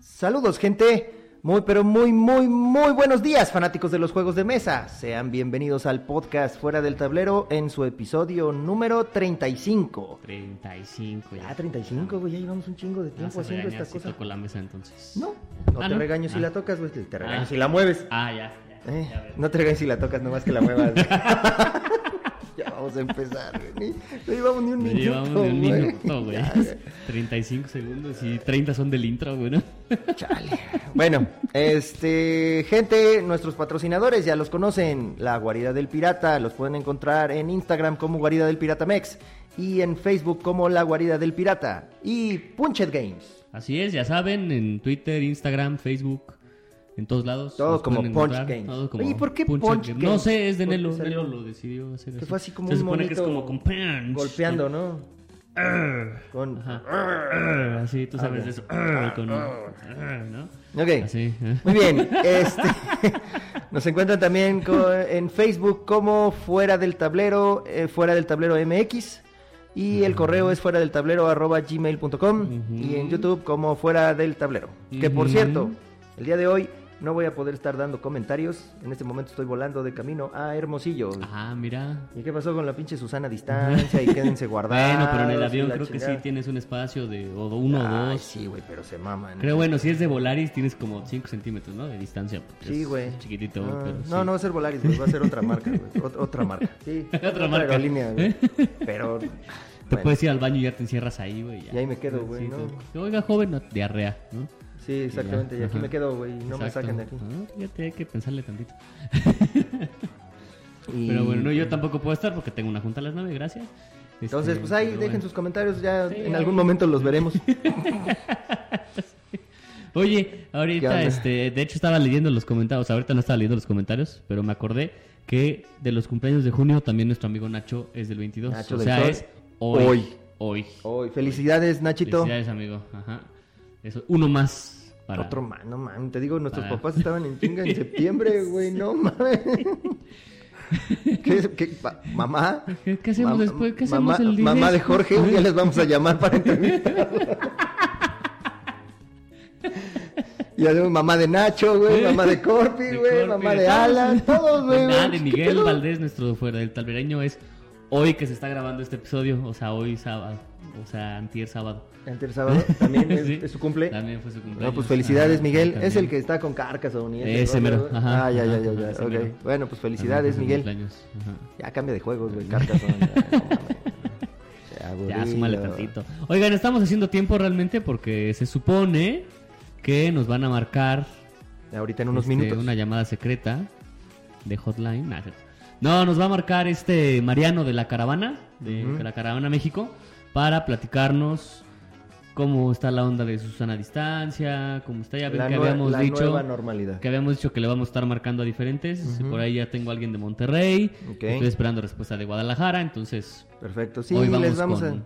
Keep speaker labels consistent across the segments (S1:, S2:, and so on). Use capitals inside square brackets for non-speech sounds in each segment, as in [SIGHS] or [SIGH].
S1: Saludos, gente. Muy, pero muy, muy, muy buenos días, fanáticos de los juegos de mesa. Sean bienvenidos al podcast Fuera del Tablero en su episodio número 35.
S2: 35 ya.
S1: Ah, 35, güey, ya llevamos un chingo de tiempo haciendo esta
S2: si
S1: cosa.
S2: toco la mesa entonces.
S1: No, no
S2: Ah,
S1: te
S2: ¿no?
S1: regaño si
S2: Ah.
S1: la tocas, güey, te regaño
S2: Ah.
S1: si la mueves.
S2: Ah, ya, ya.
S1: Eh,
S2: ya
S1: no te regañes si la tocas, nomás que la muevas. [LAUGHS] [LAUGHS] ya vamos a empezar, güey. No llevamos ni un
S2: No
S1: minuto.
S2: llevamos ni un
S1: güey.
S2: minuto, güey.
S1: Ya, güey. [LAUGHS]
S2: 35 segundos y 30 son del intro, güey, ¿no? [LAUGHS]
S1: Chale. Bueno, este, gente, nuestros patrocinadores ya los conocen. La Guarida del Pirata, los pueden encontrar en Instagram como Guarida del Pirata Mex y en Facebook como La Guarida del Pirata y Punchet Games.
S2: Así es, ya saben, en Twitter, Instagram, Facebook, en todos lados.
S1: Todo como Punch Games.
S2: todo como
S1: Oye, ¿por qué
S2: Punch
S1: Punch
S2: Games. No sé, es de Nelo. Nelo lo decidió hacer
S1: Que
S2: así.
S1: fue así como
S2: Se
S1: un
S2: supone que es como con punch.
S1: Golpeando, ¿no? Con...
S2: Ajá. Así, tú sabes
S1: ok.
S2: de eso. Con... ¿no?
S1: Ok.
S2: Así.
S1: Muy bien, este, [LAUGHS] nos encuentran también en Facebook como Fuera del Tablero, eh, Fuera del Tablero MX. Y el correo es fuera del tablero arroba gmail.com
S2: Ujú.
S1: y en YouTube como fuera del tablero. Que por cierto, el día de hoy no voy a poder estar dando comentarios. En este momento estoy volando de camino a Hermosillo.
S2: Ah, mira.
S1: ¿Y qué pasó con la pinche Susana a distancia? Y quédense [LAUGHS] guardados.
S2: Bueno, pero en el avión creo que sí tienes un espacio de o uno o
S1: Ay,
S2: dos.
S1: sí, güey, pero se maman.
S2: Creo, bueno, si es de Volaris tienes como 5 centímetros, ¿no? De distancia. porque
S1: Sí, güey.
S2: Chiquitito,
S1: no,
S2: pero
S1: no,
S2: sí.
S1: no va a ser Volaris, va a ser otra marca, güey. Ot- otra marca. [LAUGHS] Sí,
S2: Otra marca.
S1: aerolínea, güey. [LAUGHS] Pero.
S2: Te
S1: bueno,
S2: puedes ir al baño y ya te encierras ahí, güey.
S1: Y ahí me quedo, güey,
S2: Sí,
S1: ¿no?
S2: Oiga, joven, no, diarrea, ¿no?
S1: Sí, exactamente. Y aquí me quedo, güey. No me saquen de aquí.
S2: Ah, Fíjate, hay que pensarle tantito.
S1: Y- [LAUGHS]
S2: Pero bueno, no, yo tampoco puedo estar porque tengo una junta a las 9, gracias.
S1: Entonces,
S2: Este,
S1: pues ahí dejen
S2: bueno.
S1: sus comentarios. Ya
S2: Sí,
S1: en algún momento los veremos. [LAUGHS]
S2: Oye,
S1: ¿Qué
S2: ahorita, este, de hecho estaba leyendo los comentarios, ahorita no estaba leyendo los comentarios, pero me acordé que de los cumpleaños de junio también nuestro amigo Nacho es del 22.
S1: Nacho
S2: o sea, es hoy.
S1: Hoy.
S2: Hoy.
S1: Hoy, felicidades, Nachito.
S2: Felicidades, amigo. Ajá. Eso, uno más para...
S1: Otro man, no mames. Te digo, nuestros
S2: Para-
S1: papás estaban en chinga en [LAUGHS] septiembre, güey. No mames. ¿Qué, qué, mamá?
S2: ¿Qué, qué hacemos
S1: Mam-
S2: después? ¿Qué
S1: mamá,
S2: hacemos el día?
S1: mamá de Jorge, día les vamos a llamar para entrevistar. [LAUGHS] Y hacemos mamá de Nacho, güey, mamá de Corpi, güey, mamá
S2: de.
S1: Alan, todos, güey.
S2: De nada,
S1: güey,
S2: de
S1: ¿qué
S2: Miguel? [LAUGHS] Valdés, nuestro fuera del talbereño, es hoy que se está grabando este episodio, o sea, hoy sábado, o sea, antier sábado.
S1: Antes sábado también es, [LAUGHS]
S2: Sí.
S1: es su cumple.
S2: También fue su cumpleaños.
S1: No, pues felicidades,
S2: Ajá,
S1: Miguel.
S2: también.
S1: Es el que está con Carcassonne. y ese
S2: mero, ajá,
S1: Ah, ya, ya, ya,
S2: ajá,
S1: ya.
S2: ese
S1: ok.
S2: mero.
S1: Bueno, pues felicidades, Miguel.
S2: ajá.
S1: Ya cambia de juegos, güey. Carcassonne. ya, [LAUGHS]
S2: súmale tantito. Oigan, estamos haciendo tiempo realmente porque se supone que nos van a marcar
S1: Ahorita en unos
S2: este,
S1: minutos.
S2: una llamada secreta de hotline. No, nos va a marcar este Mariano de la caravana, de la caravana México, para platicarnos cómo está la onda de Susana a distancia, cómo está, ya ven
S1: La,
S2: que habíamos
S1: la
S2: dicho
S1: nueva normalidad.
S2: que habíamos dicho que le vamos a estar marcando a diferentes. Por ahí ya tengo a alguien de Monterrey. Estoy esperando respuesta de Guadalajara, entonces
S1: Perfecto. Sí,
S2: hoy vamos,
S1: les vamos
S2: con,
S1: a...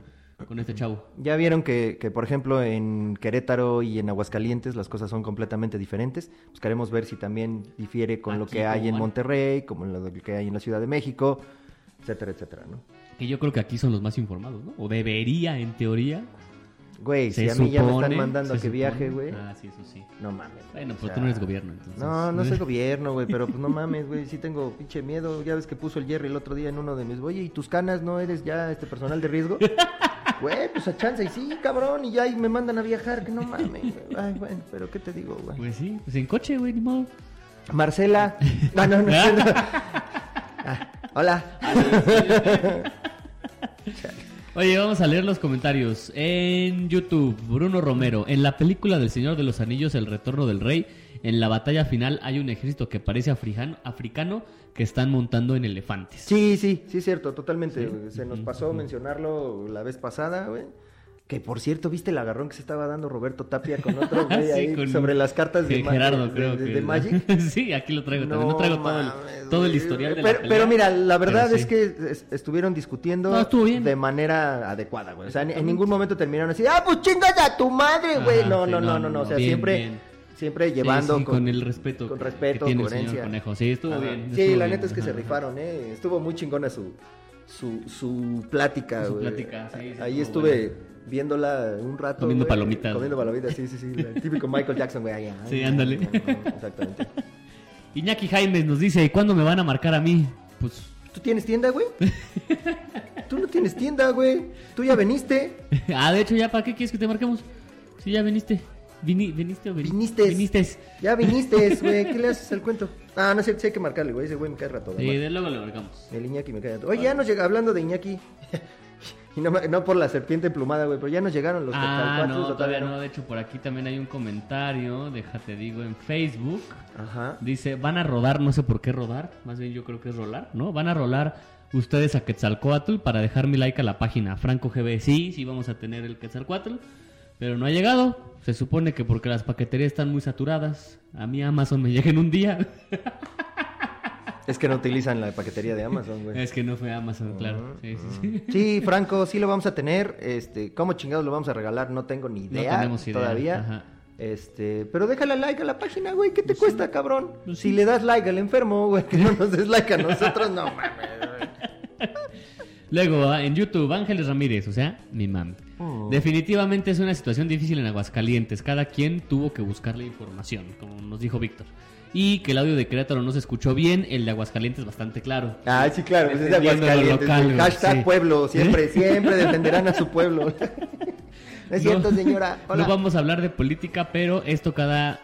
S2: con este chavo.
S1: Ya vieron que, que, por ejemplo, en Querétaro y en Aguascalientes las cosas son completamente diferentes. Buscaremos ver si también difiere con lo
S2: Aquí
S1: que hay en. Monterrey, como lo que hay en la Ciudad de México, etcétera, etcétera, ¿no?
S2: Que yo creo que aquí son los más informados, ¿no? O debería, en teoría.
S1: Güey, si a mí ya me están mandando a que viaje,
S2: supone-
S1: güey.
S2: Ah, sí, eso sí.
S1: No mames.
S2: Bueno,
S1: o
S2: pues
S1: sea,
S2: tú no eres gobierno, entonces.
S1: No, no soy gobierno, güey, pero pues no [LAUGHS] mames, güey, sí tengo pinche miedo. Ya ves que puso el Jerry el otro día en uno de mis, oye, ¿y tus canas no eres ya este personal de riesgo? [LAUGHS] Güey, pues a chance, y sí, cabrón, y ya y me mandan a viajar, que no mames. Ay, bueno, pero ¿qué te digo, güey?
S2: Pues sí, pues en coche, güey, ni modo.
S1: Marcela. Ah, no, no, no. [LAUGHS] Ah, hola.
S2: Oye, vamos a leer los comentarios. En YouTube, Bruno Romero. En la película del Señor de los Anillos, El Retorno del Rey, en la batalla final hay un ejército que parece africano, africano que están montando en elefantes.
S1: Sí, sí, sí, cierto, totalmente.
S2: Sí.
S1: Se nos pasó mencionarlo la vez pasada, güey. Que por cierto, ¿viste el agarrón que se estaba dando Roberto Tapia con otro [LAUGHS] güey
S2: Sí,
S1: ahí
S2: con-
S1: sobre las cartas de,
S2: Gerardo,
S1: de-
S2: creo
S1: de-
S2: que.
S1: de Magic? [LAUGHS]
S2: sí, aquí lo traigo también. No traigo todo el, todo historial de
S1: pero,
S2: la pelea.
S1: pero mira, la verdad es que es- estuvieron discutiendo
S2: No,
S1: de manera adecuada, güey. O sea, en, ningún momento terminaron así, ah, pues chingas a tu madre, güey. No,
S2: sí,
S1: no, no, no, no. O sea,
S2: bien,
S1: siempre,
S2: bien.
S1: Siempre llevando
S2: sí, con, el respeto.
S1: con respeto,
S2: que tiene
S1: coherencia.
S2: el señor Conejo. Sí, estuvo bien.
S1: Sí,
S2: estuvo
S1: la
S2: bien,
S1: neta es que se rifaron, ¿eh? Estuvo muy chingona su, su, su plática,
S2: Su plática, sí,
S1: Ahí estuve viéndola un rato.
S2: Comiendo palomitas.
S1: Comiendo palomitas, sí, sí, sí. El [LAUGHS] típico Michael Jackson, güey.
S2: Sí, ándale.
S1: Exactamente. [LAUGHS]
S2: Iñaki Jaimes nos dice, ¿y cuándo me van a marcar a mí? Pues,
S1: ¿Tú tienes tienda, güey? [LAUGHS] Tú no tienes tienda, güey. Tú ya veniste.
S2: ah, de hecho, ¿ya para qué quieres que te marquemos? Si ya viniste. Vini- ¿Viniste o vin-
S1: Viniste.
S2: Viniste.
S1: Ya viniste, [LAUGHS] güey. ¿Qué le haces al cuento? Ah, no sé, sí hay que marcarle, güey. Ese güey me cae rato.
S2: Sí, de luego le marcamos.
S1: El Iñaki me cae rato. Oye, ya nos llega, hablando de Iñaki. [LAUGHS] y no, no por la serpiente emplumada, güey, pero ya nos llegaron los
S2: Ah, no,
S1: ¿o
S2: todavía no. De hecho, por aquí también hay un comentario, déjate digo, en Facebook.
S1: Ajá.
S2: Dice, van a rodar, no sé por qué rodar, más bien yo creo que es rolar, ¿no? Van a rolar ustedes a Quetzalcoatl para dejar mi like a la página Franco GB. Sí, sí vamos a tener el Quetzalcoatl, pero no ha llegado. Se supone que porque las paqueterías están muy saturadas. A mí Amazon me llega en un día.
S1: Es que no utilizan la paquetería de Amazon, güey.
S2: es que no fue Amazon, claro. Sí, sí, sí.
S1: Sí, Franco, sí lo vamos a tener. Este, ¿cómo chingados lo vamos a regalar? No tengo ni
S2: No
S1: idea,
S2: tenemos idea,
S1: todavía.
S2: ajá.
S1: Este, pero déjale like a la página, güey, ¿qué te cuesta, cabrón?
S2: Pues
S1: si le das like al enfermo, güey, [LAUGHS] que no nos des like a nosotros, no mames. güey. [LAUGHS]
S2: Luego, en YouTube, Ángeles Ramírez, o sea, mi mami.
S1: Oh.
S2: Definitivamente es una situación difícil en Aguascalientes. Cada quien tuvo que buscar la información, como nos dijo Víctor. Y que el audio de Querétaro no se escuchó bien, el de Aguascalientes bastante claro.
S1: Ah, sí, claro, pues es de Aguascalientes.
S2: local,
S1: Hashtag
S2: sí.
S1: pueblo, siempre, siempre defenderán a su pueblo. [LAUGHS] No es cierto, señora. Hola.
S2: No vamos a hablar de política, pero esto cada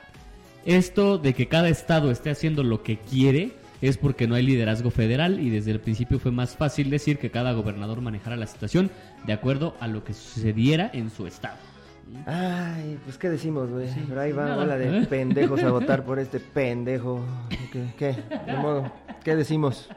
S2: esto de que cada estado esté haciendo lo que quiere es porque no hay liderazgo federal y desde el principio fue más fácil decir que cada gobernador manejara la situación de acuerdo a lo que sucediera en su estado.
S1: Ay, pues qué decimos, güey. Pero ahí va,
S2: nada.
S1: bola de [LAUGHS] pendejos a votar por este pendejo. ¿Qué? ¿Qué? De modo, ¿qué decimos?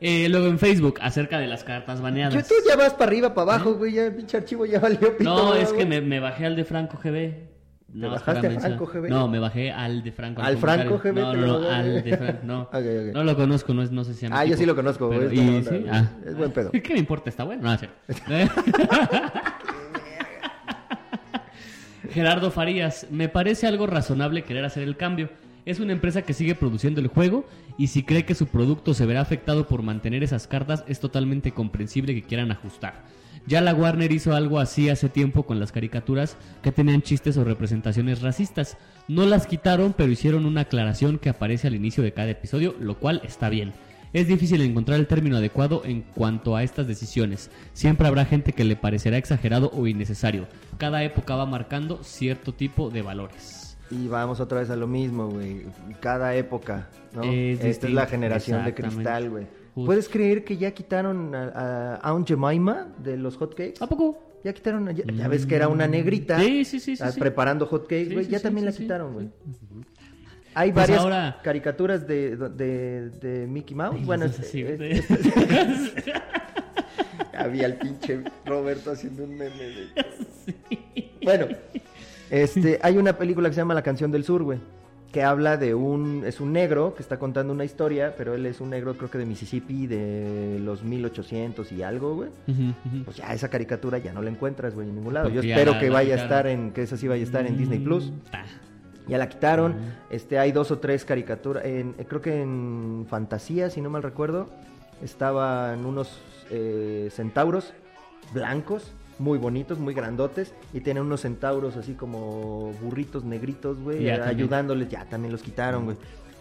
S2: Eh, luego en Facebook acerca de las cartas baneadas.
S1: Yo, tú ya vas para arriba, para abajo, güey. Ya el pinche archivo ya valió pito.
S2: No, es
S1: güey.
S2: que me, me bajé al de Franco GB. No,
S1: bajaste a. Franco GB?
S2: No, me bajé al de Franco.
S1: ¿Al Franco
S2: comentario.
S1: GB
S2: No, no,
S1: lo
S2: no, al de Franco. No, [LAUGHS] no lo conozco, no, es- no sé si
S1: Ah, yo sí lo conozco,
S2: Pero-
S1: es buena
S2: y-
S1: onda,
S2: sí,
S1: güey.
S2: ah.
S1: Es buen pedo.
S2: ¿Qué me importa? ¿Está bueno? No. [LAUGHS] [LAUGHS] Gerardo Farías, me parece algo razonable querer hacer el cambio. Es una empresa que sigue produciendo el juego y si cree que su producto se verá afectado por mantener esas cartas, es totalmente comprensible que quieran ajustar. Ya la Warner hizo algo así hace tiempo con las caricaturas que tenían chistes o representaciones racistas. No las quitaron, pero hicieron una aclaración que aparece al inicio de cada episodio, lo cual está bien. Es difícil encontrar el término adecuado en cuanto a estas decisiones. Siempre habrá gente que le parecerá exagerado o innecesario. Cada época va marcando cierto tipo de valores.
S1: Y vamos otra vez a lo mismo, güey. Cada época, ¿no?
S2: Es
S1: Esta es la generación de cristal, güey.
S2: Justo.
S1: ¿Puedes creer que ya quitaron a, a Aunt Jemima de los hotcakes?
S2: ¿A poco?
S1: Ya quitaron, ya, ya ves que era una negrita
S2: Sí, sí, sí, sí,
S1: ah, preparando hotcakes, güey.
S2: sí,
S1: ya también la quitaron, güey. Hay
S2: Pues
S1: varias
S2: ahora-
S1: caricaturas de, de, de Mickey Mouse. Bueno,
S2: no sé si-
S1: es- es- había el pinche Roberto haciendo un meme de... [LAUGHS] Bueno, este, hay una película que se llama La canción del sur, güey, que habla de un es un negro que está contando una historia, pero él es un negro creo que de Mississippi de los 1800 y algo, güey. Pues ya esa caricatura ya no la encuentras, güey, en ningún lado. Yo
S2: Porque
S1: espero que vaya a estar en que esa sí vaya a estar en Disney Plus.
S2: Mm, ta.
S1: Ya la quitaron. Este, hay dos o tres caricaturas. En, creo que en Fantasía, si no mal recuerdo, estaban unos eh, centauros blancos, muy bonitos, muy grandotes, y tienen unos centauros así como burritos negritos, güey,
S2: Ya también.
S1: ayudándoles. Ya también los quitaron, güey.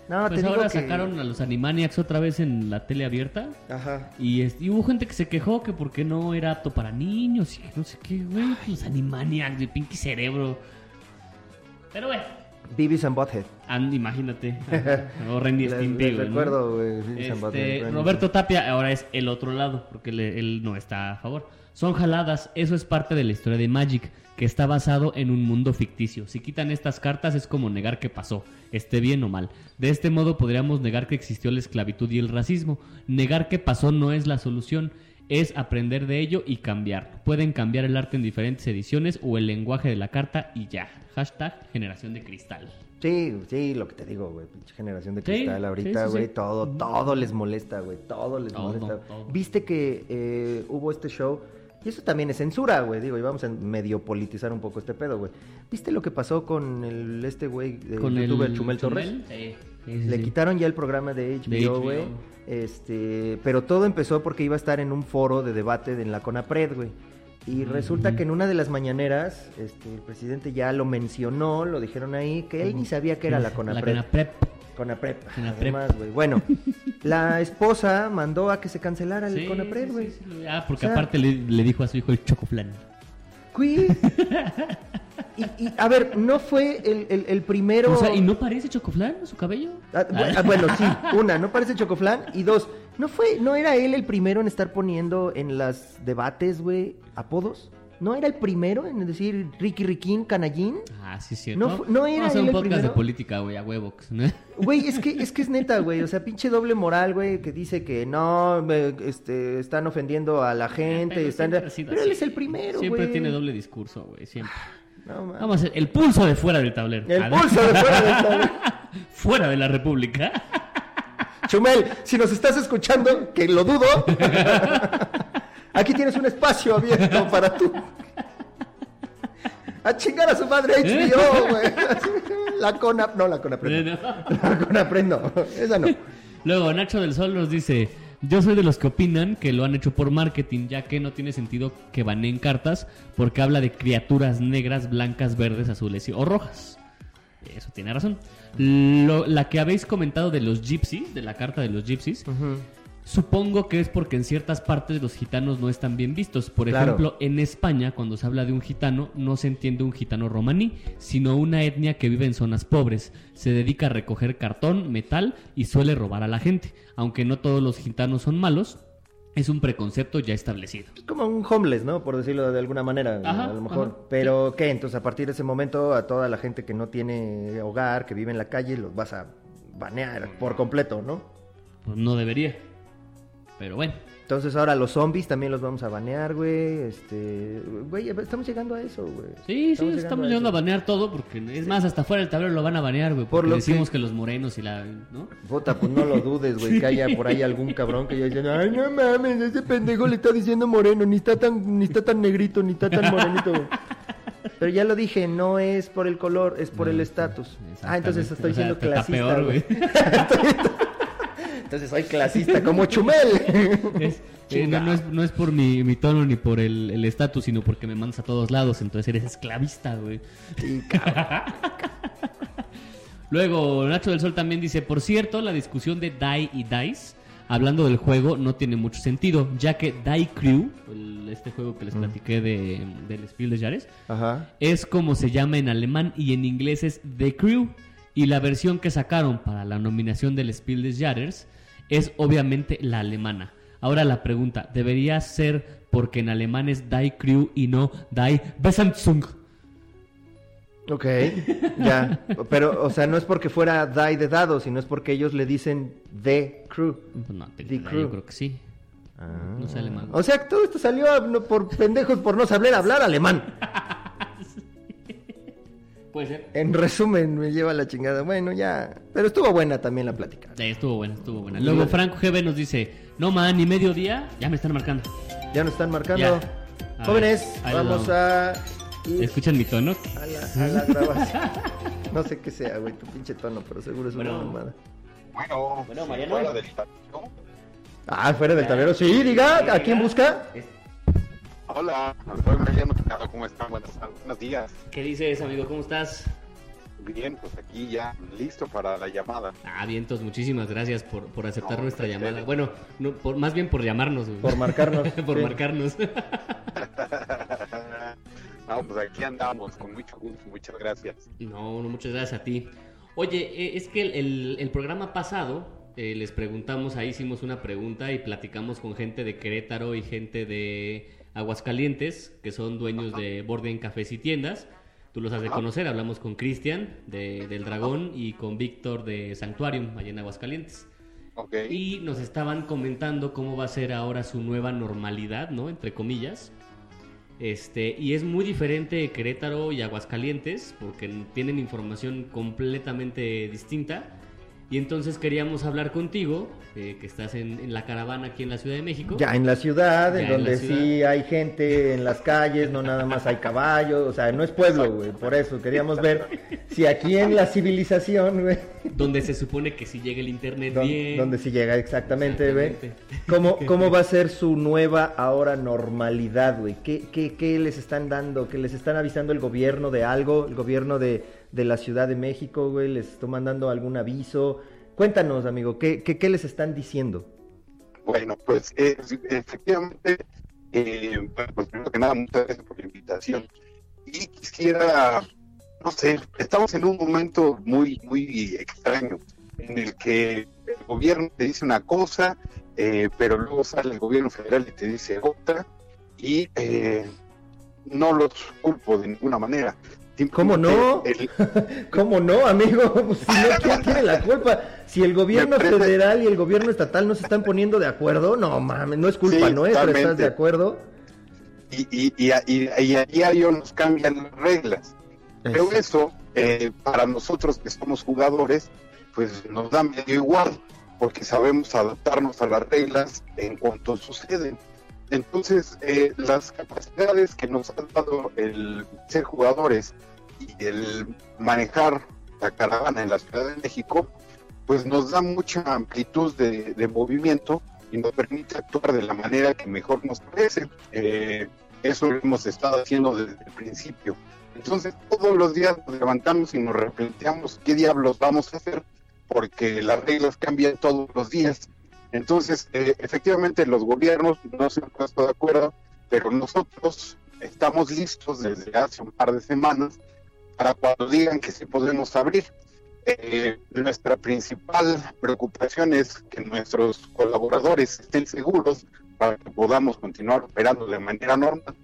S1: No,
S2: Pues
S1: te digo
S2: ahora
S1: que-
S2: sacaron a los Animaniacs otra vez en la tele abierta.
S1: Ajá.
S2: Y, es- y hubo gente que se quejó que porque no era apto para niños y que no sé qué, güey. Los Animaniacs de Pinky Cerebro. Pero bueno,
S1: Beavis and Butthead.
S2: and- imagínate. o Randy [LAUGHS] Stimpy, güey,
S1: recuerdo, güey,
S2: Este, Roberto Tapia ahora es el otro lado, porque le- él no está a favor. Son jaladas, eso es parte de la historia de Magic, que está basado en un mundo ficticio. Si quitan estas cartas es como negar que pasó, esté bien o mal. De este modo podríamos negar que existió la esclavitud y el racismo. Negar que pasó no es la solución, es aprender de ello y cambiar. Pueden cambiar el arte en diferentes ediciones o el lenguaje de la carta y ya. Hashtag generación de cristal.
S1: Sí, sí, lo que te digo, güey, pinche generación de
S2: Sí,
S1: cristal ahorita,
S2: sí, sí,
S1: güey, todo, todo les molesta, güey, todo les
S2: Todo,
S1: molesta.
S2: todo.
S1: Viste que eh, hubo este show, Y eso también es censura, güey. Digo, y vamos a medio politizar un poco este pedo, güey. ¿Viste lo que pasó con el, este güey
S2: Con el
S1: youtuber Chumel Torres?
S2: Sí, sí, sí,
S1: Le quitaron ya el programa de HBO. güey. Este, pero todo empezó porque iba a estar en un foro de debate de- en la CONAPRED, güey. Y resulta que en una de las mañaneras, este, el presidente ya lo mencionó, lo dijeron ahí, que él ni sabía que era la CONAPRED.
S2: La CONAPREP.
S1: CONAPRED,
S2: CONAPRED.
S1: además, güey. Bueno, [LAUGHS] la esposa mandó a que se cancelara el
S2: sí,
S1: güey.
S2: Ah, porque
S1: O sea-
S2: aparte le, le dijo a su hijo el chocoflan.
S1: Güey. [LAUGHS] Y, y, a ver, no fue el, el- el primero...
S2: O sea, ¿y no parece chocoflan su cabello?
S1: Ah, bu- ah, bueno, sí, [LAUGHS] una, no parece chocoflan. Y dos, ¿no fue, no era él el primero en estar poniendo en las debates, güey, apodos? ¿No era el primero en decir Ricky Riquín, Canallín?
S2: Ah, sí, cierto.
S1: No no era
S2: a hacer
S1: él
S2: un
S1: el
S2: podcast de política, güey, a huevo. ¿no? [LAUGHS]
S1: Güey, es que, es que es neta, güey. O sea, pinche doble moral, güey, que dice que no, me- este, están ofendiendo a la gente.
S2: Pero
S1: están... Pero él es el primero, güey.
S2: Siempre tiene doble discurso, güey, siempre. [SIGHS]
S1: No.
S2: Vamos a hacer el pulso de fuera del tablero.
S1: El pulso de fuera del tablero. [LAUGHS]
S2: fuera de la república.
S1: Chumel, si nos estás escuchando, que lo dudo, [LAUGHS] aquí tienes un espacio abierto para tú. A chingar a su madre HBO, güey. La Conap, no, la Conap, no. La Conap, no, esa no.
S2: Luego, Nacho del Sol nos dice: Yo soy de los que opinan que lo han hecho por marketing, ya que no tiene sentido que baneen cartas porque habla de criaturas negras, blancas, verdes, azules y- o rojas. Eso tiene razón. Lo- la que habéis comentado de los gypsies, de la carta de los gypsies, Supongo que es porque en ciertas partes los gitanos no están bien vistos. Por
S1: Claro.
S2: ejemplo, en España, cuando se habla de un gitano, no se entiende un gitano romaní, sino una etnia que vive en zonas pobres. Se dedica a recoger cartón, metal y suele robar a la gente. Aunque no todos los gitanos son malos, es un preconcepto ya establecido.
S1: Es como un homeless, ¿no? Por decirlo de alguna manera,
S2: Ajá,
S1: a lo mejor.
S2: ajá,
S1: Pero, ¿qué? Entonces, a partir de ese momento, a toda la gente que no tiene hogar, que vive en la calle, los vas a banear por completo, ¿no?
S2: Pues no debería. Pero bueno.
S1: Entonces, ahora los zombies también los vamos a banear, güey. Este. Güey, estamos llegando a eso, güey.
S2: Sí, sí, estamos llegando a banear todo porque es más, hasta fuera del tablero lo van a banear, güey.
S1: Por lo
S2: decimos
S1: que-
S2: que... los morenos y la... ¿no?
S1: Puta, pues no lo dudes, güey, que haya por ahí algún cabrón que ya dice, ay, no mames, ese pendejo le está diciendo moreno, ni está tan, ni está tan negrito, ni está tan morenito, güey. Pero ya lo dije, no es por el color, es por el estatus. Ah, entonces estoy
S2: O sea,
S1: siendo clasista,
S2: peor,
S1: güey. [LAUGHS] Entonces soy clasista como Chumel. [LAUGHS]
S2: Es- eh, no, no es, no es por mi, mi tono ni por el estatus, sino porque me mandas a todos lados. Entonces eres esclavista, güey.
S1: Sí, cabrón. [LAUGHS]
S2: Luego, Nacho del Sol también dice: Por cierto, la discusión de Die y Dice, hablando del juego, no tiene mucho sentido, ya que Die Crew, el- este juego que les platiqué de, del Spiel de Jahres,
S1: Ajá.
S2: es como se llama en alemán y en inglés es The Crew. Y la versión que sacaron para la nominación del Spiel des Jahres es obviamente la alemana. Ahora la pregunta, ¿debería ser porque en alemán es Die Crew y no Die Besatzung?
S1: Ok, ya. Pero, o sea, no es porque fuera die de dados, sino es porque ellos le dicen The Crew.
S2: Pues no, te-
S1: The
S2: yo creo que sí. No sé alemán.
S1: O sea, todo esto salió por pendejos por no saber hablar alemán. [LAUGHS]
S2: Puede ser.
S1: En resumen, me lleva la chingada. Bueno, ya. Pero estuvo buena también la plática.
S2: Eh, estuvo buena, estuvo buena. Luego Franco GB nos dice, no man, ni mediodía, ya me están marcando.
S1: Ya nos están marcando.
S2: A
S1: Jóvenes,
S2: ver,
S1: vamos a ir
S2: ¿Escuchan mi tono?
S1: a la, a la grabación. No sé qué sea, güey, tu pinche tono, pero seguro es una mamada.
S3: Bueno,
S2: Bueno, Mariano.
S3: fuera del tablero.
S1: Ah, fuera del tablero. Sí, diga, ¿a quién busca?
S3: Hola, soy Mariano Picado, ¿cómo están? Buenas, buenos días.
S2: ¿Qué dices, amigo? ¿Cómo estás?
S3: Bien, pues aquí ya listo para la llamada.
S2: Ah, vientos, muchísimas gracias por, por aceptar
S3: No,
S2: nuestra llamada. Bueno, no, por, más bien por llamarnos. güey.
S1: Por marcarnos. [LAUGHS]
S2: por marcarnos. [LAUGHS] [LAUGHS]
S3: no, pues aquí andamos, con mucho gusto, muchas gracias.
S2: no, no, muchas gracias a ti. Oye, eh, es que el, el- el programa pasado eh, les preguntamos, ahí hicimos una pregunta y platicamos con gente de Querétaro y gente de Aguascalientes, que son dueños de Borden Cafés y Tiendas. Tú los has de conocer, hablamos con Cristian de, del Dragón y con Víctor de Sanctuarium, allá en Aguascalientes.
S3: Ok,
S2: Y nos estaban comentando cómo va a ser ahora su nueva normalidad, ¿no? Entre comillas. Este, y es muy diferente Querétaro y Aguascalientes, porque tienen información completamente distinta. Y entonces queríamos hablar contigo, eh, que estás en, en la caravana aquí en la Ciudad de México.
S1: Ya en la ciudad,
S2: Ya
S1: en donde
S2: ciudad.
S1: sí hay gente en las calles, no nada más hay caballos, o sea, no es pueblo, güey. Por eso queríamos ver si aquí en la civilización, güey,
S2: Donde se supone que si llega el internet
S1: don-
S2: bien.
S1: donde sí llega exactamente, güey. ¿Cómo, [LAUGHS] ¿Cómo va a ser su nueva ahora normalidad, güey? ¿Qué, qué, ¿Qué les están dando? ¿Qué les están avisando el gobierno de algo? ¿El gobierno de, de la Ciudad de México, güey? ¿Les está mandando algún aviso? Cuéntanos, amigo, ¿qué, qué, qué les están diciendo?
S3: Bueno, pues eh, efectivamente, eh, bueno, pues primero que nada, muchas gracias por la invitación. Y quisiera, no sé, estamos en un momento muy, muy extraño en el que el gobierno te dice una cosa, eh, pero luego sale el gobierno federal y te dice otra, y eh, no los culpo de ninguna manera.
S1: ¿Cómo no?
S3: El- [LAUGHS]
S1: ¿Cómo no, amigo? [LAUGHS] Pues, si no, ¿quién tiene la culpa? Si el gobierno
S3: parece-
S1: federal y el gobierno estatal no se están poniendo de acuerdo, no mames, no es culpa
S3: Sí,
S1: nuestra, ¿estás de acuerdo?
S3: y, y, y, a- y- y a diario nos cambian las reglas. Pero
S1: Es-
S3: eso, eh, para nosotros que somos jugadores, pues nos da medio igual, porque sabemos adaptarnos a las reglas en cuanto suceden. Entonces, eh, las capacidades que nos ha dado el ser jugadores y el manejar la caravana en la Ciudad de México, pues nos da mucha amplitud de, movimiento y nos permite actuar de la manera que mejor nos parece. Eh, eso lo hemos estado haciendo desde el principio. Entonces todos los días nos levantamos y nos replanteamos qué diablos vamos a hacer, porque las reglas cambian todos los días. Entonces, eh, efectivamente los gobiernos no se han puesto de acuerdo, pero nosotros estamos listos desde hace un par de semanas para cuando digan que sí podemos abrir. Eh, nuestra principal preocupación es que nuestros colaboradores estén seguros para que podamos continuar operando de manera normal.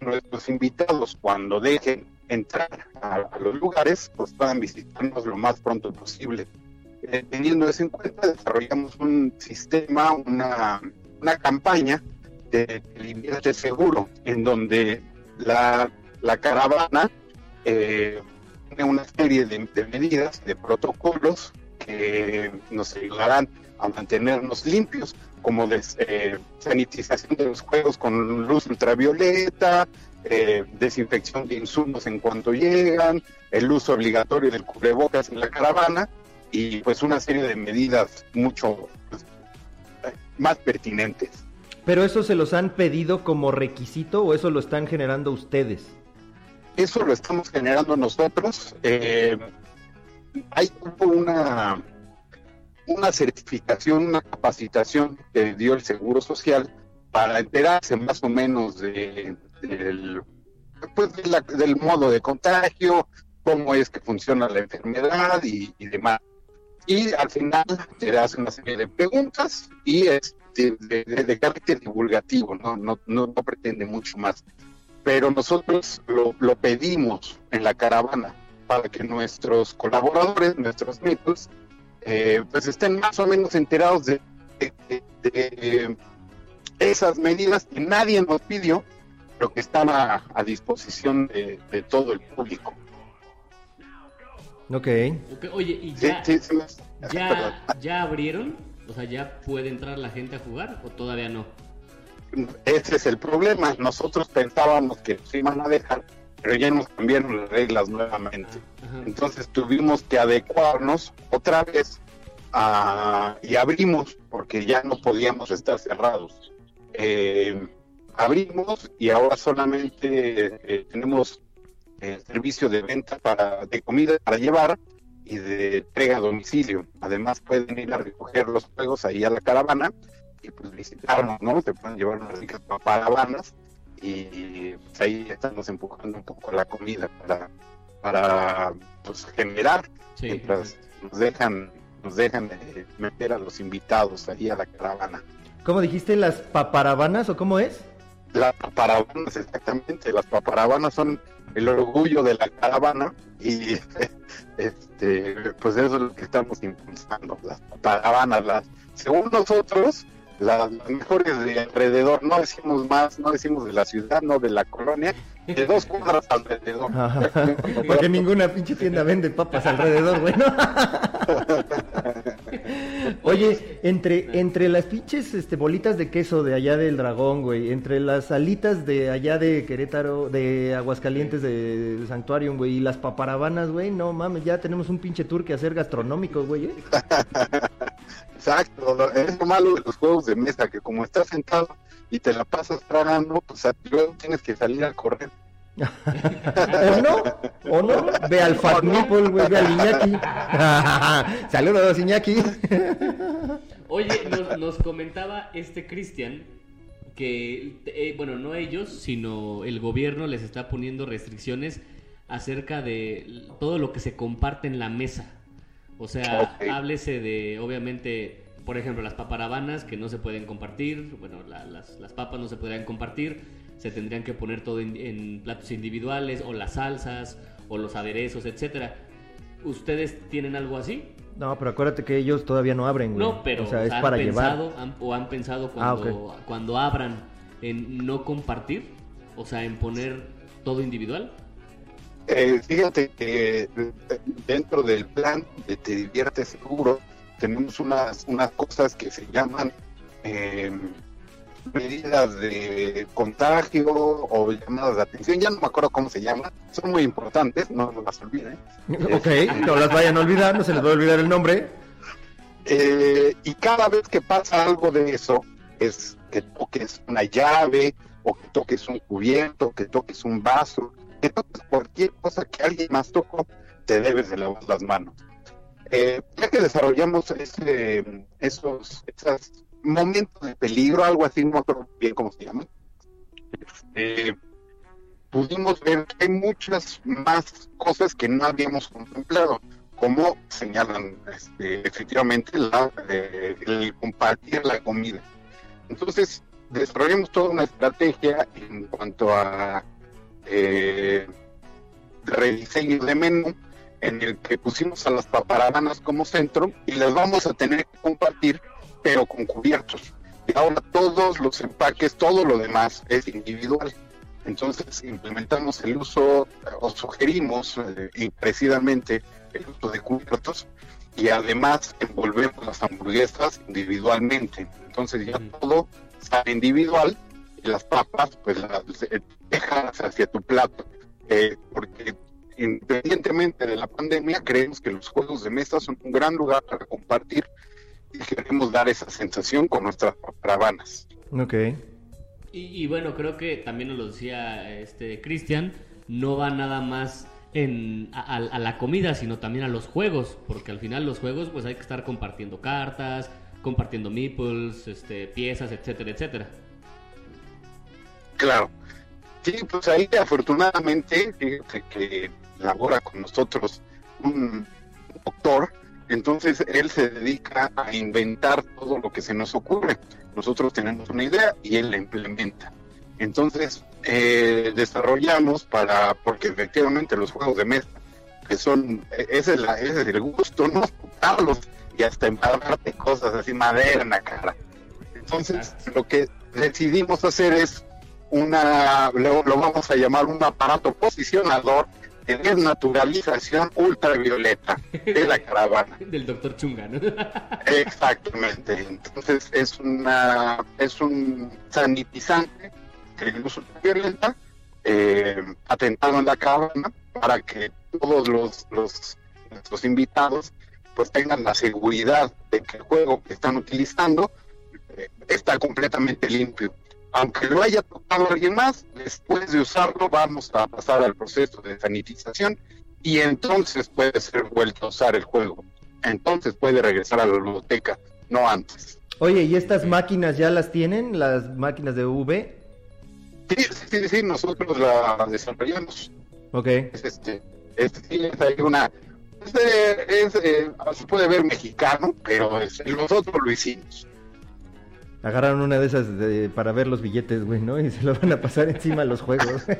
S3: Nuestros invitados, cuando dejen entrar a, a los lugares, pues puedan visitarnos lo más pronto posible. Eh, teniendo eso en cuenta, desarrollamos un sistema, una, campaña de invierte seguro, en donde la, caravana eh, tiene una serie de, de medidas, de protocolos que nos ayudarán a mantenernos limpios, como des- eh, sanitización de los juegos con luz ultravioleta, eh, desinfección de insumos en cuanto llegan, el uso obligatorio del cubrebocas en la caravana y pues una serie de medidas mucho pues, eh, más pertinentes.
S1: ¿Pero eso se los han pedido como requisito o eso lo están generando ustedes?
S3: Eso lo estamos generando nosotros. Eh, hay hubo una, una certificación, una capacitación que dio el Seguro Social para enterarse más o menos de, del, pues, de la- del modo de contagio, cómo es que funciona la enfermedad y, y demás. Y al final te hace una serie de preguntas y es de, carácter divulgativo, ¿no? No, no, pretende mucho más pero nosotros lo, lo pedimos en la caravana para que nuestros colaboradores, nuestros mitos, eh, pues estén más o menos enterados de, de- de esas medidas que nadie nos pidió, pero que están a, a disposición de todo el público.
S1: Ok.
S2: Oye, ¿y ya,
S3: sí, sí,
S2: ya, ya abrieron? O sea, ¿ya puede entrar la gente a jugar o todavía no?
S3: Ese es el problema. Nosotros pensábamos que nos iban a dejar, pero ya nos cambiaron las reglas nuevamente.
S2: Ajá.
S3: Entonces tuvimos que adecuarnos otra vez a- y abrimos porque ya no podíamos estar cerrados. Eh, abrimos y ahora solamente eh, tenemos el servicio de venta para de comida para llevar y de entrega a domicilio. Además pueden ir a recoger los juegos ahí a la caravana y pues visitarnos, ¿no? Se pueden llevar unas ricas caravanas y pues, ahí estamos empujando un poco la comida para para pues, generar
S2: Sí.
S3: mientras nos dejan nos dejan eh, meter a los invitados ahí a la caravana.
S1: ¿Cómo dijiste las paparavanas o cómo es?
S3: Las paparavanas, exactamente, las paparavanas son el orgullo de la caravana y [LAUGHS] este pues eso es lo que estamos impulsando, las paparavanas, las, según nosotros, las, las mejores de alrededor, no decimos más, no decimos de la ciudad, no de la colonia, de dos cuadras alrededor. [LAUGHS]
S1: Porque ninguna pinche tienda vende papas alrededor, güey. ¿no? [LAUGHS] Oye, entre, entre las pinches este, bolitas de queso de allá del dragón, güey, entre las alitas de allá de Querétaro, de Aguascalientes, de, de Santuarium, güey, y las paparavanas, güey, no mames, ya tenemos un pinche tour que hacer gastronómico, güey. ¿eh? [LAUGHS]
S3: Exacto, es lo malo de los juegos de mesa, que como estás sentado y te la pasas tragando, pues luego tienes que salir a correr.
S1: ¿O no? ¿O no? Ve al Fat Nipple, güey, ve al Iñaki. [LAUGHS] Saludos, Iñaki.
S2: Oye, nos, nos comentaba este Cristian que, eh, bueno, no ellos, sino el gobierno les está poniendo restricciones acerca de todo lo que se comparte en la mesa. O sea,
S3: Ok.
S2: háblese de, obviamente, por ejemplo, las paparavanas que no se pueden compartir, bueno, la- las, las papas no se podrían compartir, se tendrían que poner todo en, en platos individuales, o las salsas, o los aderezos, etcétera. ¿Ustedes tienen algo así?
S1: No, pero acuérdate que ellos todavía no abren, güey.
S2: No, pero
S1: o sea, es
S2: han
S1: para
S2: pensado,
S1: llevar.
S2: han- o han pensado
S1: Ah,
S2: cuando, cuando abran en no compartir, o sea, en poner todo individual.
S3: Eh, fíjate que eh, dentro del plan de Te Diviertes Seguro tenemos unas, unas cosas que se llaman eh, medidas de contagio o llamadas de atención, ya no me acuerdo cómo se llaman, son muy importantes, no las olviden. [LAUGHS]
S1: Ok, no las vayan a olvidar, no se les va a olvidar el nombre.
S3: Eh, y cada vez que pasa algo de eso, es que toques una llave, o que toques un cubierto, que toques un vaso, que toques cualquier cosa que alguien más tocó, te debes de lavar las manos. Eh, ya que desarrollamos ese, esos, esos momentos de peligro, algo así, no me acuerdo bien cómo se llama, este, pudimos ver que hay muchas más cosas que no habíamos contemplado como señalan este, efectivamente la, eh, el compartir la comida. Entonces, desarrollamos toda una estrategia en cuanto a eh, rediseño de menú en el que pusimos a las paparavanas como centro y las vamos a tener que compartir, pero con cubiertos. Y ahora todos los empaques, todo lo demás es individual. Entonces implementamos el uso o sugerimos eh, encarecidamente el uso de cubiertos y además envolvemos las hamburguesas individualmente. Entonces ya todo sale individual y las papas pues las eh, dejas hacia tu plato. Eh, porque independientemente de la pandemia creemos que los juegos de mesa son un gran lugar para compartir y queremos dar esa sensación con nuestras caravanas.
S1: Ok.
S2: Y, y bueno, creo que también nos lo decía este Cristian, no va nada más en, a, a- a la comida, sino también a los juegos, porque al final los juegos pues hay que estar compartiendo cartas, compartiendo meeples, este, piezas, etcétera, etcétera.
S3: Claro. Sí, pues ahí afortunadamente, fíjate que labora con nosotros un doctor, entonces él se dedica a inventar todo lo que se nos ocurre. Nosotros tenemos una idea y él la implementa. Entonces eh, desarrollamos para, porque efectivamente los juegos de mesa, que son, e- ese es, el gusto, ¿no? Tocarlos y hasta embarrarte cosas así, madera cara. Entonces lo que decidimos hacer es una, lo vamos a llamar un aparato posicionador de desnaturalización ultravioleta de la [LAUGHS] caravana.
S2: Del doctor Chunga, ¿no?
S3: Exactamente. Entonces es una es un sanitizante de luz ultravioleta eh, atentado en la caravana para que todos los, los nuestros invitados pues tengan la seguridad de que el juego que están utilizando eh, está completamente limpio. Aunque lo haya tocado alguien más, después de usarlo vamos a pasar al proceso de sanitización y entonces puede ser vuelto a usar el juego. Entonces puede regresar a la biblioteca, no antes.
S1: Oye, ¿y estas máquinas ya las tienen? ¿Las máquinas de V?
S3: Sí, sí, sí, nosotros la desarrollamos.
S1: Ok.
S3: Es este, es, sí, es ahí una, es, es, eh, se puede ver mexicano, pero es- nosotros lo hicimos.
S1: Agarraron una de esas de- para ver los billetes, güey, ¿no? Y se lo van a pasar encima a los juegos. [LAUGHS]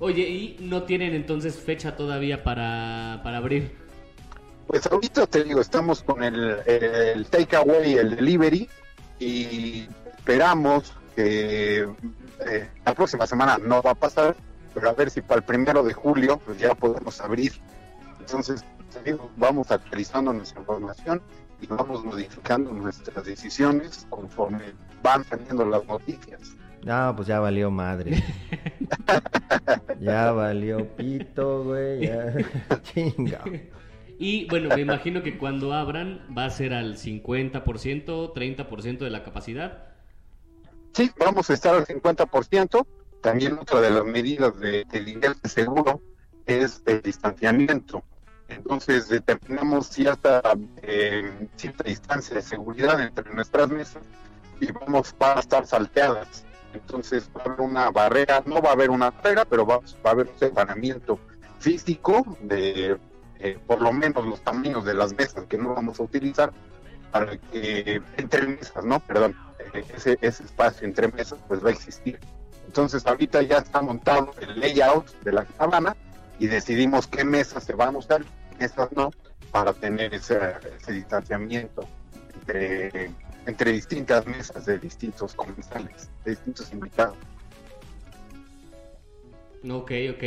S2: Oye, ¿y no tienen entonces fecha todavía para, para abrir?
S3: Pues ahorita te digo, estamos con el, el takeaway, el delivery, y esperamos que eh, la próxima semana no va a pasar, pero a ver si para el primero de julio pues ya podemos abrir. Entonces, te digo, vamos actualizando nuestra información y vamos modificando nuestras decisiones conforme van saliendo las noticias.
S1: No, pues ya valió madre. [LAUGHS] ya valió pito, güey. Ya. [LAUGHS] Chinga.
S2: Y bueno, me imagino que cuando abran va a ser al 50%, 30% de la capacidad.
S3: Sí, vamos a estar al 50%. También otra de las medidas de, del nivel de seguro es el distanciamiento. Entonces determinamos cierta, eh, cierta distancia de seguridad entre nuestras mesas y vamos a estar salteadas. Entonces va a haber una barrera, no va a haber una barrera, pero va, a haber un separamiento físico de eh, por lo menos los tamaños de las mesas que no vamos a utilizar para que entre mesas, ¿no? Perdón, eh, ese, ese espacio entre mesas pues va a existir. Entonces ahorita ya está montado el layout de la caravana y decidimos qué mesas se van a usar, mesas no, para tener ese, ese distanciamiento entre, entre distintas mesas de distintos comensales, de distintos invitados.
S2: Ok, ok.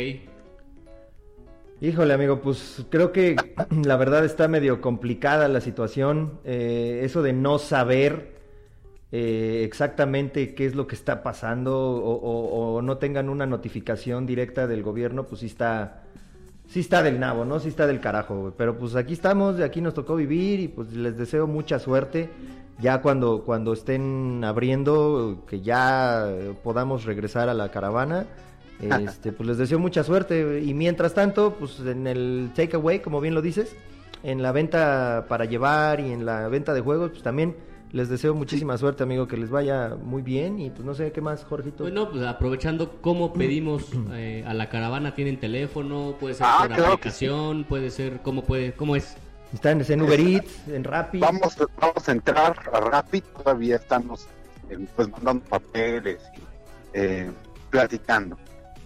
S1: Híjole, amigo, pues creo que [CLEARS THROAT] la verdad está medio complicada la situación. Eh, eso de no saber eh, exactamente qué es lo que está pasando o, o- o no tengan una notificación directa del gobierno, pues sí está, sí está del nabo, ¿no? Sí está del carajo, güey. Pero pues aquí estamos, aquí nos tocó vivir y pues les deseo mucha suerte. Ya cuando, cuando estén abriendo, que ya podamos regresar a la caravana. [LAUGHS] Este, pues les deseo mucha suerte. Y mientras tanto, pues en el takeaway, como bien lo dices, en la venta para llevar y en la venta de juegos, pues también les deseo muchísima suerte, amigo, que les vaya muy bien. Y pues no sé qué más, Jorgito.
S2: Bueno, pues aprovechando cómo pedimos eh, a la caravana, tienen teléfono, puede ser
S3: Ah,
S2: por
S3: claro
S2: aplicación, puede ser, ¿cómo puede, cómo es?
S1: Están en Uber Eats, en Rappi.
S3: Vamos, vamos a entrar a Rapid, todavía estamos eh, pues mandando papeles y eh, platicando.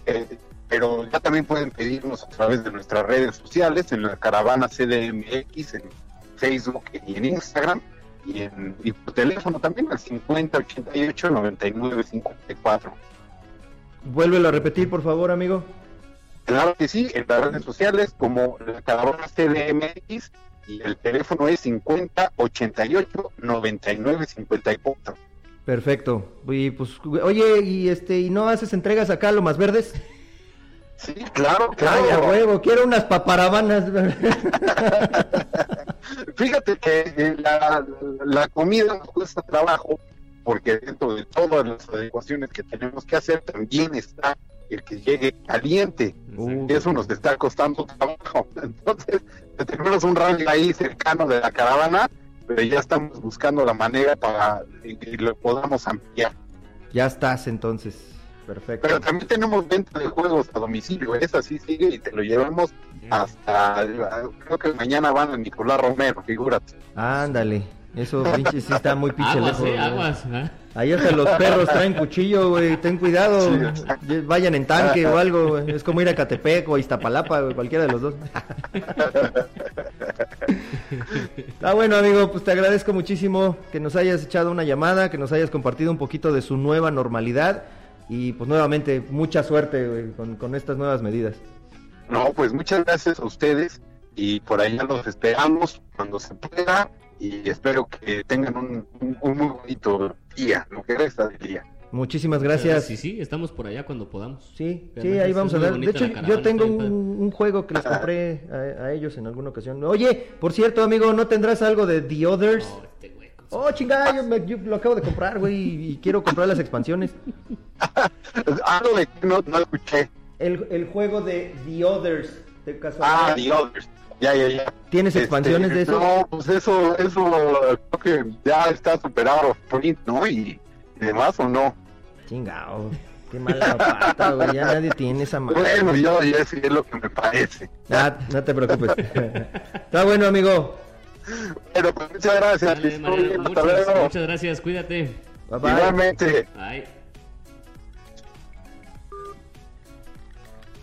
S3: Eh, pero ya también pueden pedirnos a través de nuestras redes sociales, en la caravana CDMX, en Facebook y en Instagram, y, en, y por teléfono también al 50 88 99 54.
S1: Vuélvelo a repetir, por favor, amigo.
S3: Claro que sí, en las redes sociales como la caravana CDMX y el teléfono es 50 88 99 54.
S1: Perfecto. Y pues, oye, y este, ¿y no haces entregas acá a lo más verdes?
S3: Sí, claro, claro.
S1: Ay, a huevo, quiero unas paparamanas. [LAUGHS]
S3: Fíjate que eh, la, la comida nos cuesta trabajo porque dentro de todas las adecuaciones que tenemos que hacer también está el que llegue caliente.
S1: Uh,
S3: Y eso nos está costando trabajo. [LAUGHS] Entonces, tenemos un rango ahí cercano de la caravana, pero ya estamos buscando la manera para que lo podamos ampliar.
S1: ya estás entonces. Perfecto.
S3: Pero también tenemos venta de juegos a domicilio, esa sí sigue y te lo llevamos hasta, creo que mañana van a Nicolás Romero, figúrate.
S1: Ándale. Eso, pinche, sí está muy pinche
S2: Aguas,
S1: lejos.
S2: eh, aguas. ¿ah?
S1: Ahí hasta los perros traen cuchillo, güey. Ten cuidado.
S3: Sí.
S1: Vayan en tanque o algo, güey. Es como ir a Catepec o a Iztapalapa, güey. Cualquiera de los dos. [LAUGHS] Ah, bueno, amigo, pues te agradezco muchísimo que nos hayas echado una llamada, que nos hayas compartido un poquito de su nueva normalidad. Y pues nuevamente, mucha suerte con, con estas nuevas medidas.
S3: No, pues muchas gracias a ustedes y por allá los esperamos cuando se pueda y espero que tengan un, un- un muy bonito día, lo que resta del día.
S1: Muchísimas gracias.
S2: Sí, sí, estamos por allá cuando podamos.
S1: Sí, sí, ahí vamos a dar. De hecho, yo tengo un, un juego que les compré a, a ellos en alguna ocasión. Oye, por cierto, amigo, ¿no tendrás algo de The Others?
S2: No, este
S1: Oh, chingada, yo, me- yo lo acabo de comprar, güey, y, quiero comprar las expansiones. [LAUGHS]
S3: Algo de que no, no escuché.
S1: El, el juego de The Others, de casualidad.
S3: Ah, The Others. Ya, ya, ya.
S1: ¿Tienes
S3: Este,
S1: expansiones de eso?
S3: No, pues eso, eso creo que ya está superado Sprint, ¿no? Y, y demás, ¿o no?
S1: Chingao, qué mala pata, güey, ya nadie tiene esa madre.
S3: Bueno, yo ya sé es lo que me parece.
S1: Ah, no te preocupes. [LAUGHS] Está bueno, amigo.
S3: Pero pues muchas gracias.
S2: Dale, muchas,
S3: luego.
S2: muchas gracias, cuídate.
S1: Bye bye.
S3: Igualmente.
S2: Bye.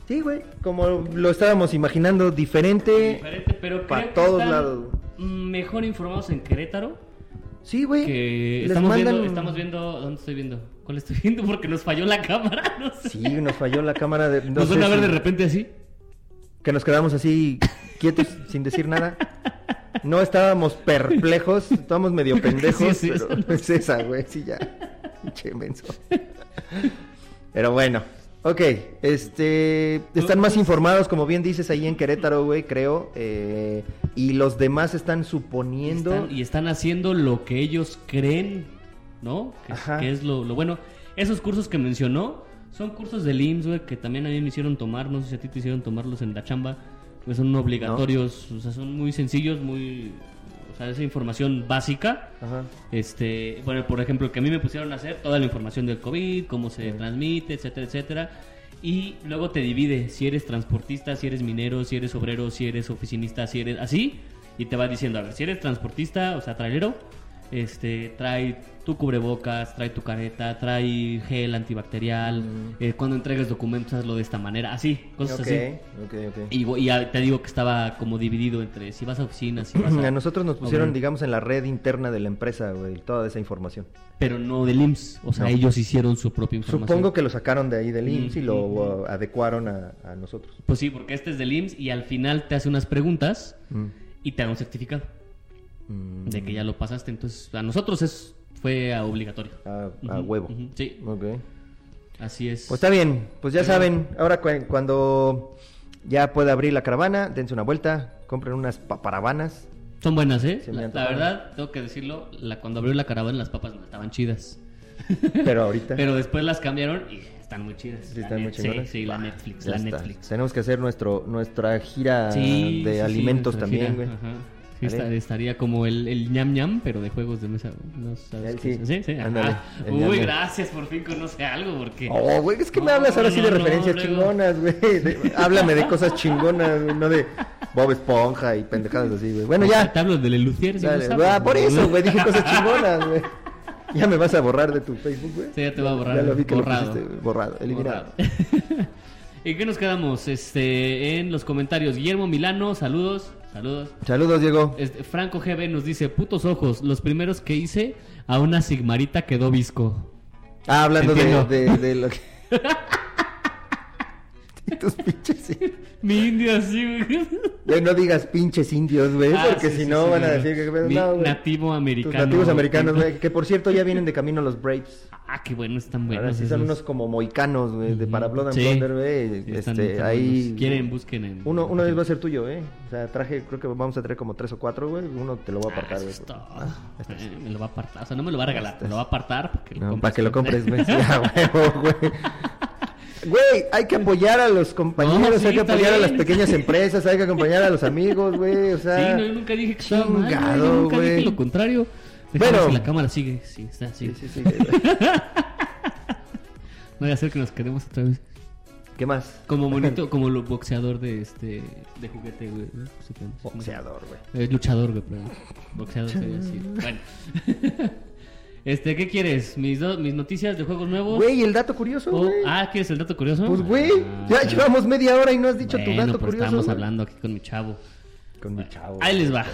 S1: Sí, güey, como lo estábamos imaginando, diferente.
S2: Diferente, pero
S1: pa'
S2: creo que
S1: todos
S2: están
S1: lados.
S2: mejor informados en Querétaro
S1: Sí, güey.
S2: Que estamos
S1: mandan-
S2: viendo, estamos viendo, ¿dónde estoy viendo? ¿Cuál estoy viendo? Porque nos falló la cámara, [LAUGHS] no sé.
S1: Sí, nos falló la cámara de... no
S2: nos van
S1: sé
S2: a ver
S1: si-
S2: de repente así.
S1: Que nos quedamos así quietos [LAUGHS] sin decir nada. No estábamos perplejos, estábamos medio [LAUGHS] pendejos,
S2: sí es
S1: pero
S2: ¿no? [LAUGHS]
S1: es esa, güey, sí ya. Pinche menso. Pero bueno, ok, este, están más informados, como bien dices, ahí en Querétaro, güey, creo, eh, y los demás están suponiendo...
S2: Están- y están haciendo lo que ellos creen, ¿no? Que, es-
S1: Ajá.
S2: que es lo, lo bueno. Esos cursos que mencionó son cursos del IMSS, güey, que también a mí me hicieron tomar. No sé si a ti te hicieron tomarlos en la chamba. Pues son obligatorios, o sea, son muy sencillos, muy. O sea, esa información básica.
S1: Ajá.
S2: Este, bueno, por ejemplo, que a mí me pusieron a hacer toda la información del COVID, cómo se transmite, etcétera, etcétera. Y luego te divide si eres transportista, si eres minero, si eres obrero, si eres oficinista, si eres así. Y te va diciendo, a ver, si eres transportista, o sea, trailero, este, trae tu cubrebocas, trae tu careta, trae gel antibacterial. eh, cuando entregues documentos, hazlo de esta manera, así, cosas así.
S1: ok, ok.
S2: Y, y ya te digo que estaba como dividido entre si vas a oficinas, si vas [CLEARS THROAT] a...
S1: A nosotros nos pusieron, digamos, en la red interna de la empresa, güey, toda esa información.
S2: Pero no del IMSS. O sea,
S1: No.
S2: ellos hicieron su propia información.
S1: Supongo que lo sacaron de ahí del IMSS y lo uh, adecuaron a, a nosotros.
S2: Pues sí, porque este es del IMSS y al final te hace unas preguntas
S1: Mm.
S2: y te da un certificado
S1: Mm.
S2: de que ya lo pasaste. Entonces, a nosotros es fue a obligatorio.
S1: A, a
S2: Ujú,
S1: huevo.
S2: Sí,
S1: Ok.
S2: así es.
S1: Pues está bien, pues ya saben, ahora cu- cuando ya pueda abrir la caravana, dense una vuelta, compren unas paparavanas.
S2: Son buenas, ¿eh? La, verdad, tengo que decirlo, la, cuando abrió la caravana las papas no estaban chidas. [LAUGHS]
S1: Pero ahorita
S2: Pero después las cambiaron y están muy chidas.
S1: sí están muy chingonas.
S2: Sí, sí, la Netflix,
S1: ya
S2: la
S1: está.
S2: Netflix.
S1: Tenemos que hacer nuestro nuestra gira
S2: Sí,
S1: de
S2: sí,
S1: alimentos también, güey.
S2: ajá. Sí, estaría como el, el ñam ñam, pero de juegos de mesa. ¿No sabes
S1: sí,
S2: sí, sí.
S1: ándale,
S2: Uy,
S1: ñam
S2: gracias, por fin conoce algo, porque...
S1: Oh, güey, es que me
S2: No,
S1: hablas ahora sí de
S2: no, no,
S1: referencias chingonas, güey. [LAUGHS] De- Háblame de cosas chingonas, güey, no de Bob Esponja y pendejadas así, güey. Bueno, ya.
S2: Te hablo Lucier, si no
S1: Dale,
S2: sabes,
S1: ah, por eso, güey, dije cosas [LAUGHS] chingonas, güey. Ya me vas a borrar de tu Facebook, güey.
S2: Sí, ya te va a borrar.
S1: Ya lo vi que
S2: borrado.
S1: lo pusiste, borrado, eliminado.
S2: Borrado. [LAUGHS] ¿En qué nos quedamos? Este, en los comentarios. Guillermo Milano, saludos. Saludos.
S1: Saludos, Diego.
S2: Este, Franco GB nos dice, putos ojos, los primeros que hice a una sigmarita quedó visco.
S1: Ah, hablando de, de, de lo que... [LAUGHS] Tus pinches... sí.
S2: Mi indio así, güey.
S1: Ya no digas pinches indios, güey,
S2: Ah,
S1: porque
S2: sí,
S1: si
S2: sí,
S1: no
S2: sí,
S1: van a decir que...
S2: Mi
S1: No,
S2: nativo
S1: Tus
S2: americano.
S1: nativos americanos, güey, que por cierto ya vienen de camino los Braves.
S2: Ah, qué bueno, están buenos.
S1: Ahora sí son
S2: esos.
S1: unos como moicanos, güey, de para Blood and
S2: Sí.
S1: Güey.
S2: Sí,
S1: este, ahí...
S2: Quieren, busquen en...
S1: Uno, uno de ellos va a ser tuyo, ¿eh? O sea, traje, creo que vamos a traer como tres o cuatro, güey. Uno te lo voy a
S2: Ah,
S1: apartar, güey. Ah, este
S2: Eh, me lo va a apartar. O sea, no me lo va a regalar, me lo va a apartar para que lo
S1: No,
S2: compres.
S1: para que lo compres, [LAUGHS] güey. Güey. Güey, hay que apoyar a los compañeros,
S2: sí,
S1: hay que apoyar a las pequeñas empresas, hay que acompañar a los amigos, güey. O sea,
S2: Sí, no, yo nunca dije que estaba mal, güey,
S1: chingado,
S2: yo nunca dije lo contrario.
S1: Bueno.
S2: si la cámara sigue. Sí, está, sigue.
S1: sí, sí. güey.
S2: No voy a hacer que nos quedemos otra vez.
S1: ¿Qué más?
S2: Como [LAUGHS] monito, como lo boxeador de este de juguete, güey. ¿no? No sé qué-
S1: Boxeador, güey.
S2: Eh, luchador, güey, perdón. Boxeador sería así. Bueno. [LAUGHS] este, ¿qué quieres? ¿Mis, do- mis noticias de juegos nuevos?
S1: Güey, el dato curioso,
S2: O-
S1: güey.
S2: ah, ¿quieres el dato curioso?
S1: Pues, güey,
S2: Ah,
S1: ya llevamos media hora y no has dicho tu
S2: Bueno,
S1: dato
S2: pero
S1: curioso.
S2: estamos
S1: güey.
S2: hablando aquí con mi chavo.
S1: Con mi chavo.
S2: Ahí les va.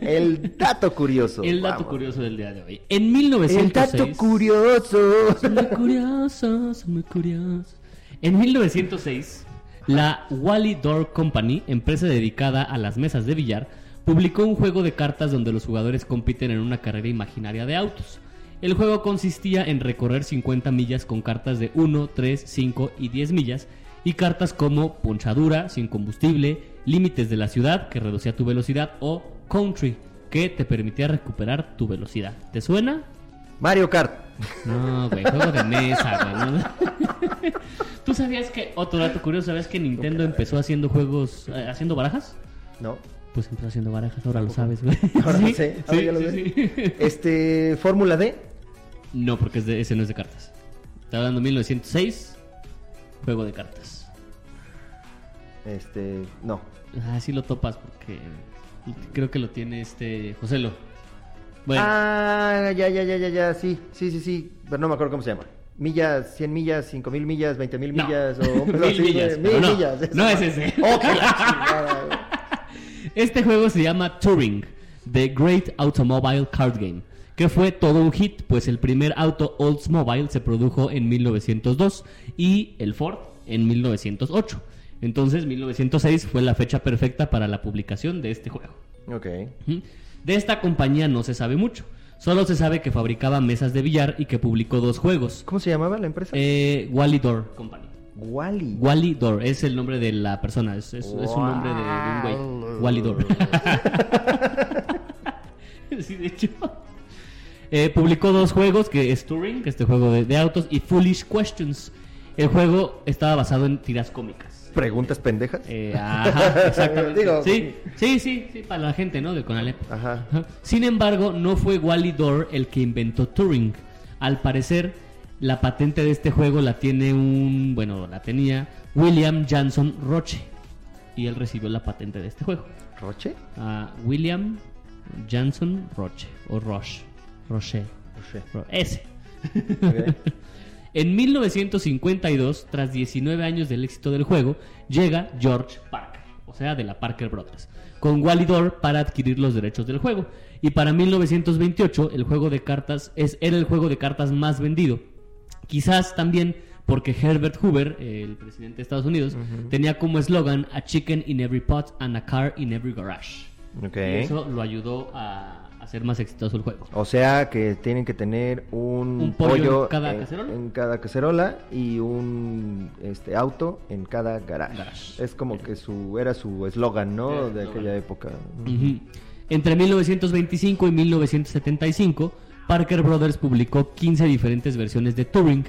S1: El [LAUGHS] dato curioso.
S2: El dato
S1: vamos.
S2: curioso del día de hoy. En 1906...
S1: El dato curioso.
S2: Son muy curiosos, son muy curiosos. En 1906, la Wally Door Company, empresa dedicada a las mesas de billar, publicó un juego de cartas donde los jugadores compiten en una carrera imaginaria de autos. El juego consistía en recorrer 50 millas con cartas de 1, 3, 5 y 10 millas y cartas como ponchadura, sin combustible, límites de la ciudad que reducía tu velocidad o country que te permitía recuperar tu velocidad. ¿Te suena?
S1: Mario Kart.
S2: No, güey, juego de mesa, güey. ¿no? [LAUGHS] ¿Tú sabías que, otro dato curioso, sabías que Nintendo empezó haciendo juegos, eh, haciendo barajas?
S1: No.
S2: Pues empezó haciendo barajas, ahora lo sabes, güey. [LAUGHS]
S1: Ahora
S2: Sí,
S1: lo sé, ahora
S2: sí,
S1: ya lo
S2: sí,
S1: sé.
S2: sí. [LAUGHS]
S1: Este, Fórmula D.
S2: No, porque es de- ese no es de cartas. Está hablando de 1906, juego de cartas.
S1: Este, no.
S2: Ah, sí lo topas porque creo que lo tiene este Joselo. Bueno,
S1: Ah, ya, ya, ya, ya, ya, sí, sí, sí, sí, pero no me acuerdo cómo se llama. Millas, 100 millas, 5000 millas, 20000
S2: No.
S1: millas o [LAUGHS]
S2: Mil millas,
S1: mil
S2: no,
S1: millas.
S2: no es ese. [LAUGHS]
S1: Oh. [LAUGHS]
S2: Este juego se llama Turing. The Great Automobile Card Game, que fue todo un hit, pues el primer auto Oldsmobile se produjo en 1902 y el Ford en 1908. Entonces 1906 fue la fecha perfecta para la publicación de este juego.
S1: Ok.
S2: De esta compañía no se sabe mucho. Solo se sabe que fabricaba mesas de billar y que publicó dos juegos.
S1: ¿Cómo se llamaba la empresa?
S2: Eh, Wally Door Company.
S1: Wally.
S2: Wally Door es el nombre de la persona, es, es- es un nombre de, de un güey. Wally Door. [LAUGHS] [LAUGHS] sí, de hecho. Eh, publicó dos juegos, que es Turing, que es este juego de, de autos, y Foolish Questions. El juego estaba basado en tiras cómicas.
S1: ¿Preguntas pendejas?
S2: Eh, ajá, exactamente. [LAUGHS]
S1: Digo-
S2: sí, sí, sí, sí, para la gente, ¿no? De Conalep.
S1: Ajá.
S2: Sin embargo, no fue Wally Door el que inventó Turing. Al parecer, la patente de este juego la tiene un, bueno, la tenía William Johnson Roche. Y él recibió la patente de este juego.
S1: ¿Roche?
S2: Ah, William Johnson Roche o Roche. Roche.
S1: Roche.
S2: Ro- Ese. [LAUGHS] En 1952, tras 19 años del éxito del juego, llega George Parker, o sea, de la Parker Brothers, con Wally Door para adquirir los derechos del juego. Y para 1928, el juego de cartas es, era el juego de cartas más vendido. Quizás también porque Herbert Hoover, el presidente de Estados Unidos, tenía como eslogan A chicken in every pot and a car in every garage.
S1: Ok.
S2: Y eso lo ayudó a hacer más exitoso el juego.
S1: O sea que tienen que tener un,
S2: Un pollo en cada cacerola.
S1: en cada cacerola y un este auto en cada garage.
S2: Garage.
S1: Es como que su era su eslogan, ¿no?
S2: Era
S1: De aquella época.
S2: Ujú. Entre 1925 y 1975, Parker Brothers publicó 15 diferentes versiones de Turing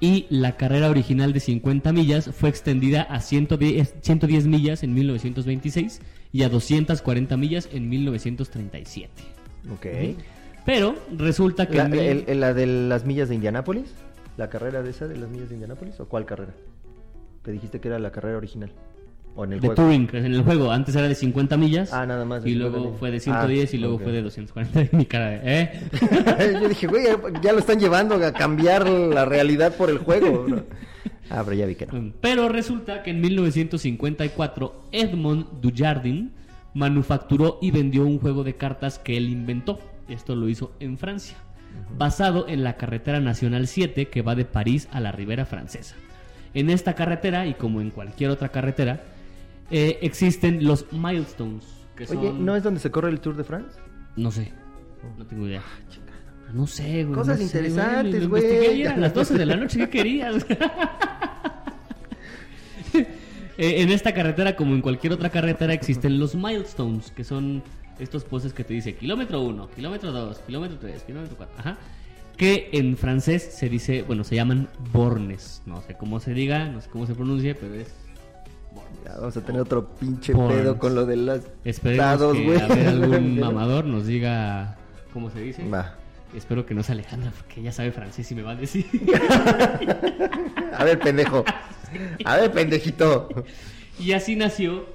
S2: y la carrera original de 50 millas fue extendida a 110, 110 millas en 1926 y a 240 millas en 1937.
S1: Ok.
S2: Pero resulta que...
S1: La,
S2: en
S1: el- el- la de las millas de Indianápolis, la carrera de esa de las millas de Indianápolis o cuál carrera? Que dijiste que era la carrera original o en el
S2: de
S1: juego.
S2: Turing, que en el juego antes era de 50 millas
S1: Ah, nada más
S2: y
S1: 50
S2: luego fue de 110 y
S1: Ah,
S2: luego
S1: ok.
S2: fue de 240 mi cara de, ¿eh? [LAUGHS]
S1: Yo dije, güey, ya- lo están llevando a cambiar la realidad por el juego. ¿no? Ah, pero ya vi que no.
S2: Pero resulta que en 1954 Edmond Dujardin manufacturó y vendió un juego de cartas que él inventó. Esto lo hizo en Francia, basado en la carretera nacional 7 que va de París a la Ribera Francesa. En esta carretera, y como en cualquier otra carretera, eh, existen los milestones, que son...
S1: Oye, ¿no es donde se corre el Tour de France?
S2: No sé, no tengo idea. No sé, güey.
S1: Cosas
S2: no
S1: interesantes, güey.
S2: a las 12 de la noche, ¿qué querías? [LAUGHS] Eh, en esta carretera, como en cualquier otra carretera, existen los milestones, que son estos postes que te dice kilómetro 1, kilómetro 2, kilómetro 3, kilómetro 4. Ajá. Que en francés se dice, bueno, se llaman bornes. No sé cómo se diga, no sé cómo se pronuncie, pero es
S1: Ya vamos a tener otro pinche pedo con lo de dados,
S2: que
S1: güey.
S2: a ver, algún [LAUGHS] mamador nos diga cómo se dice.
S1: Va.
S2: Espero que no sea Alejandra, porque ella sabe francés y me va a decir. [LAUGHS]
S1: A ver, pendejo. [LAUGHS] A ver, pendejito.
S2: y así nació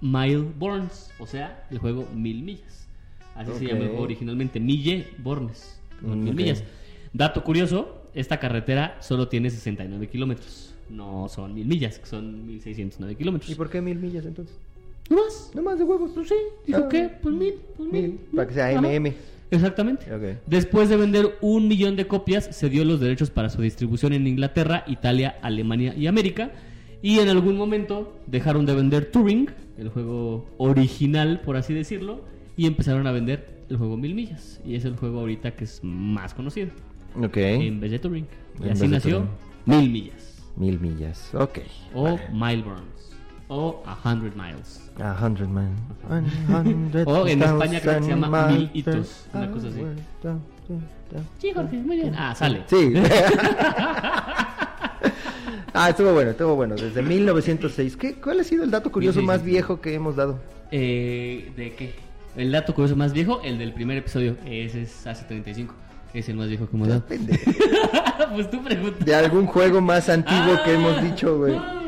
S2: Mile Borns, o sea, el juego Mil Millas. Así se juego originalmente, Mille Bornes, con
S1: Mm,
S2: mil millas. Dato curioso, esta carretera solo tiene 69 kilómetros. No son mil millas, que son 1609 kilómetros.
S1: ¿Y por qué mil millas entonces?
S2: ¿No más?
S1: No más de huevos.
S2: Pues sí, dijo
S1: Ah.
S2: que, pues mil, pues mil.
S1: Mil, para que sea
S2: Ajá.
S1: MM.
S2: Exactamente. Después de vender un millón de copias, se dio los derechos para su distribución en Inglaterra, Italia, Alemania y América. Y en algún momento dejaron de vender Turing, el juego original, por así decirlo, y empezaron a vender el juego Mil Millas. Y es el juego ahorita que es más conocido,
S1: Ok.
S2: en vez de Turing. Y
S1: En
S2: así nació. Mil Millas,
S1: Mil millas. Ok.
S2: o Mile Burns, o A Hundred Miles.
S1: A hundred hundred
S2: O en España creo que se llama Mil
S1: miles.
S2: Hitos, una cosa así. Sí, Jorge, muy bien. Ah, sale.
S1: Sí. [LAUGHS] ah, estuvo bueno, estuvo bueno. Desde 1906. ¿Qué, ¿Cuál ha sido el dato curioso más
S2: 1606.
S1: viejo que hemos dado?
S2: Eh, ¿De qué? El dato curioso más viejo, el del primer episodio. Ese es hace 35. Es el más viejo que hemos dado. [LAUGHS] Pues tú preguntas.
S1: De algún juego más antiguo que hemos dicho, güey.
S2: Ah,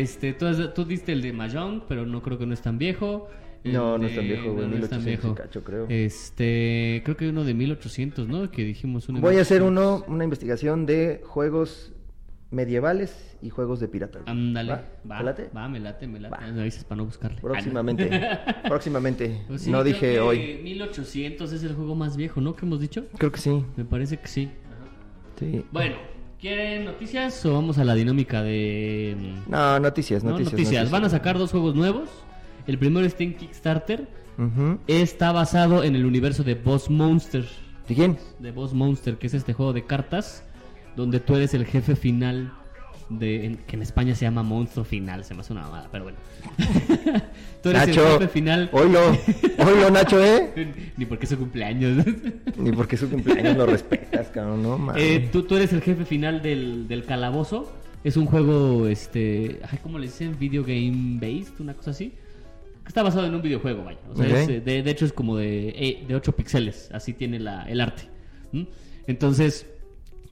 S2: Este, tú, has- tú diste el de Mahjong, pero no creo que no es tan viejo.
S1: No, no es tan viejo, güey,
S2: no, no es tan
S1: 1800
S2: viejo.
S1: cacho, creo.
S2: Este, creo que hay uno de 1800, ¿no? Que dijimos de
S1: Voy a hacer
S2: 1800.
S1: uno, una investigación de juegos medievales y juegos de pirata.
S2: Ándale.
S1: ¿Va?
S2: Va,
S1: ¿Te late?
S2: va, me late, me late.
S1: Va.
S2: Me avisas para no buscarle.
S1: Próximamente. [LAUGHS] próximamente. [LAUGHS]
S2: Pues sí,
S1: no dije hoy.
S2: 1800 es el juego más viejo, ¿no? Que hemos dicho.
S1: Creo que sí.
S2: Me parece que sí.
S1: sí.
S2: Bueno, ¿quieren noticias o vamos a la dinámica de... mm,
S1: No, noticias,
S2: no,
S1: noticias.
S2: Van a sacar dos juegos nuevos. El primero está en Kickstarter. Está basado en el universo de Boss Monster.
S1: ¿De quién?
S2: De Boss Monster, que es este juego de cartas donde tú eres el jefe final de en- que en España se llama monstruo final, se me hace una mamada, pero bueno. [LAUGHS] tú eres
S1: Nacho.
S2: el jefe final.
S1: Oilo. Oilo, Nacho, ¿eh? [LAUGHS]
S2: Ni porque es su cumpleaños.
S1: Ni porque su cumpleaños lo respetas, cabrón, no mames.
S2: Eh, tú, tú eres el jefe final del, del calabozo. Es un juego, este, ay, ¿cómo le dicen? Video game based, una cosa así. Está basado en un videojuego, vaya. O sea,
S1: Ok.
S2: es, eh, de, de hecho es como de, eh, de 8 píxeles, así tiene la, el arte. ¿m? Entonces,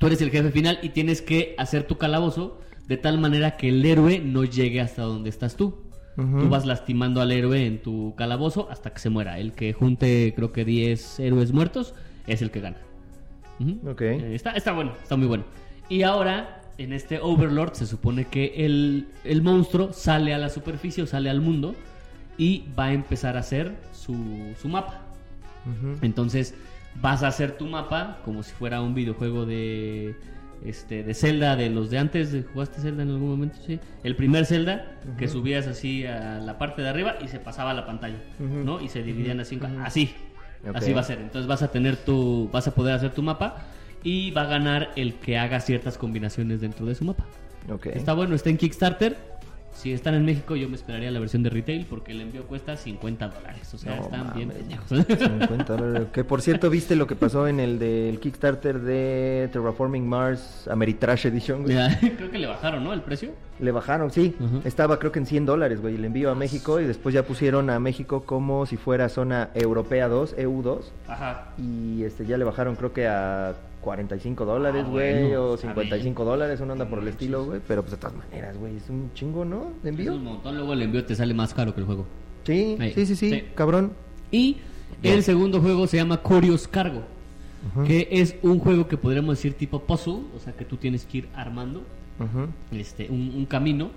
S2: tú eres el jefe final y tienes que hacer tu calabozo de tal manera que el héroe no llegue hasta donde estás tú. Tú vas lastimando al héroe en tu calabozo hasta que se muera. El que junte, creo que 10 héroes muertos, es el que gana. Ujú.
S1: Ok.
S2: Eh, está, está bueno, está muy bueno. Y ahora, en este Overlord, se supone que el, el monstruo sale a la superficie o sale al mundo y va a empezar a hacer su, su mapa. Entonces, vas a hacer tu mapa como si fuera un videojuego de este de Zelda de los de antes. ¿Jugaste Zelda en algún momento? Sí. El primer Zelda que subías así a la parte de arriba y se pasaba a la pantalla. ¿no? Y se dividían así, así.
S1: Ok.
S2: Así va a ser. Entonces vas a tener tu vas a poder hacer tu mapa y va a ganar el que haga ciertas combinaciones dentro de su mapa. Está bueno, está en Kickstarter. Si están en México, yo me esperaría la versión de retail porque el envío cuesta 50 dólares. O sea,
S1: No
S2: están bien pendejos.
S1: 50 dólares. Que por cierto, ¿viste lo que pasó en el del Kickstarter de Terraforming Mars Ameritrash Edition? güey?
S2: Ya, [LAUGHS] creo que le bajaron, ¿no? El precio.
S1: Le bajaron, sí. Estaba creo que en 100 dólares, güey, el envío a México y después ya pusieron a México como si fuera zona europea 2, EU2.
S2: Ajá.
S1: Y este ya le bajaron creo que a 45 dólares,
S2: Ah,
S1: güey,
S2: bueno,
S1: o
S2: está
S1: 55 dólares, una onda por el estilo, güey. Pero pues de todas maneras, güey, es un chingo, ¿no? De
S2: Es
S1: envío.
S2: un montón. Luego el envío te sale más caro que el juego.
S1: Sí, sí, sí, sí,
S2: Sí.
S1: cabrón.
S2: Y el segundo juego se llama Curious Cargo. Que es un juego que podríamos decir tipo puzzle. O sea que tú tienes que ir armando
S1: Ujú.
S2: este, un, un camino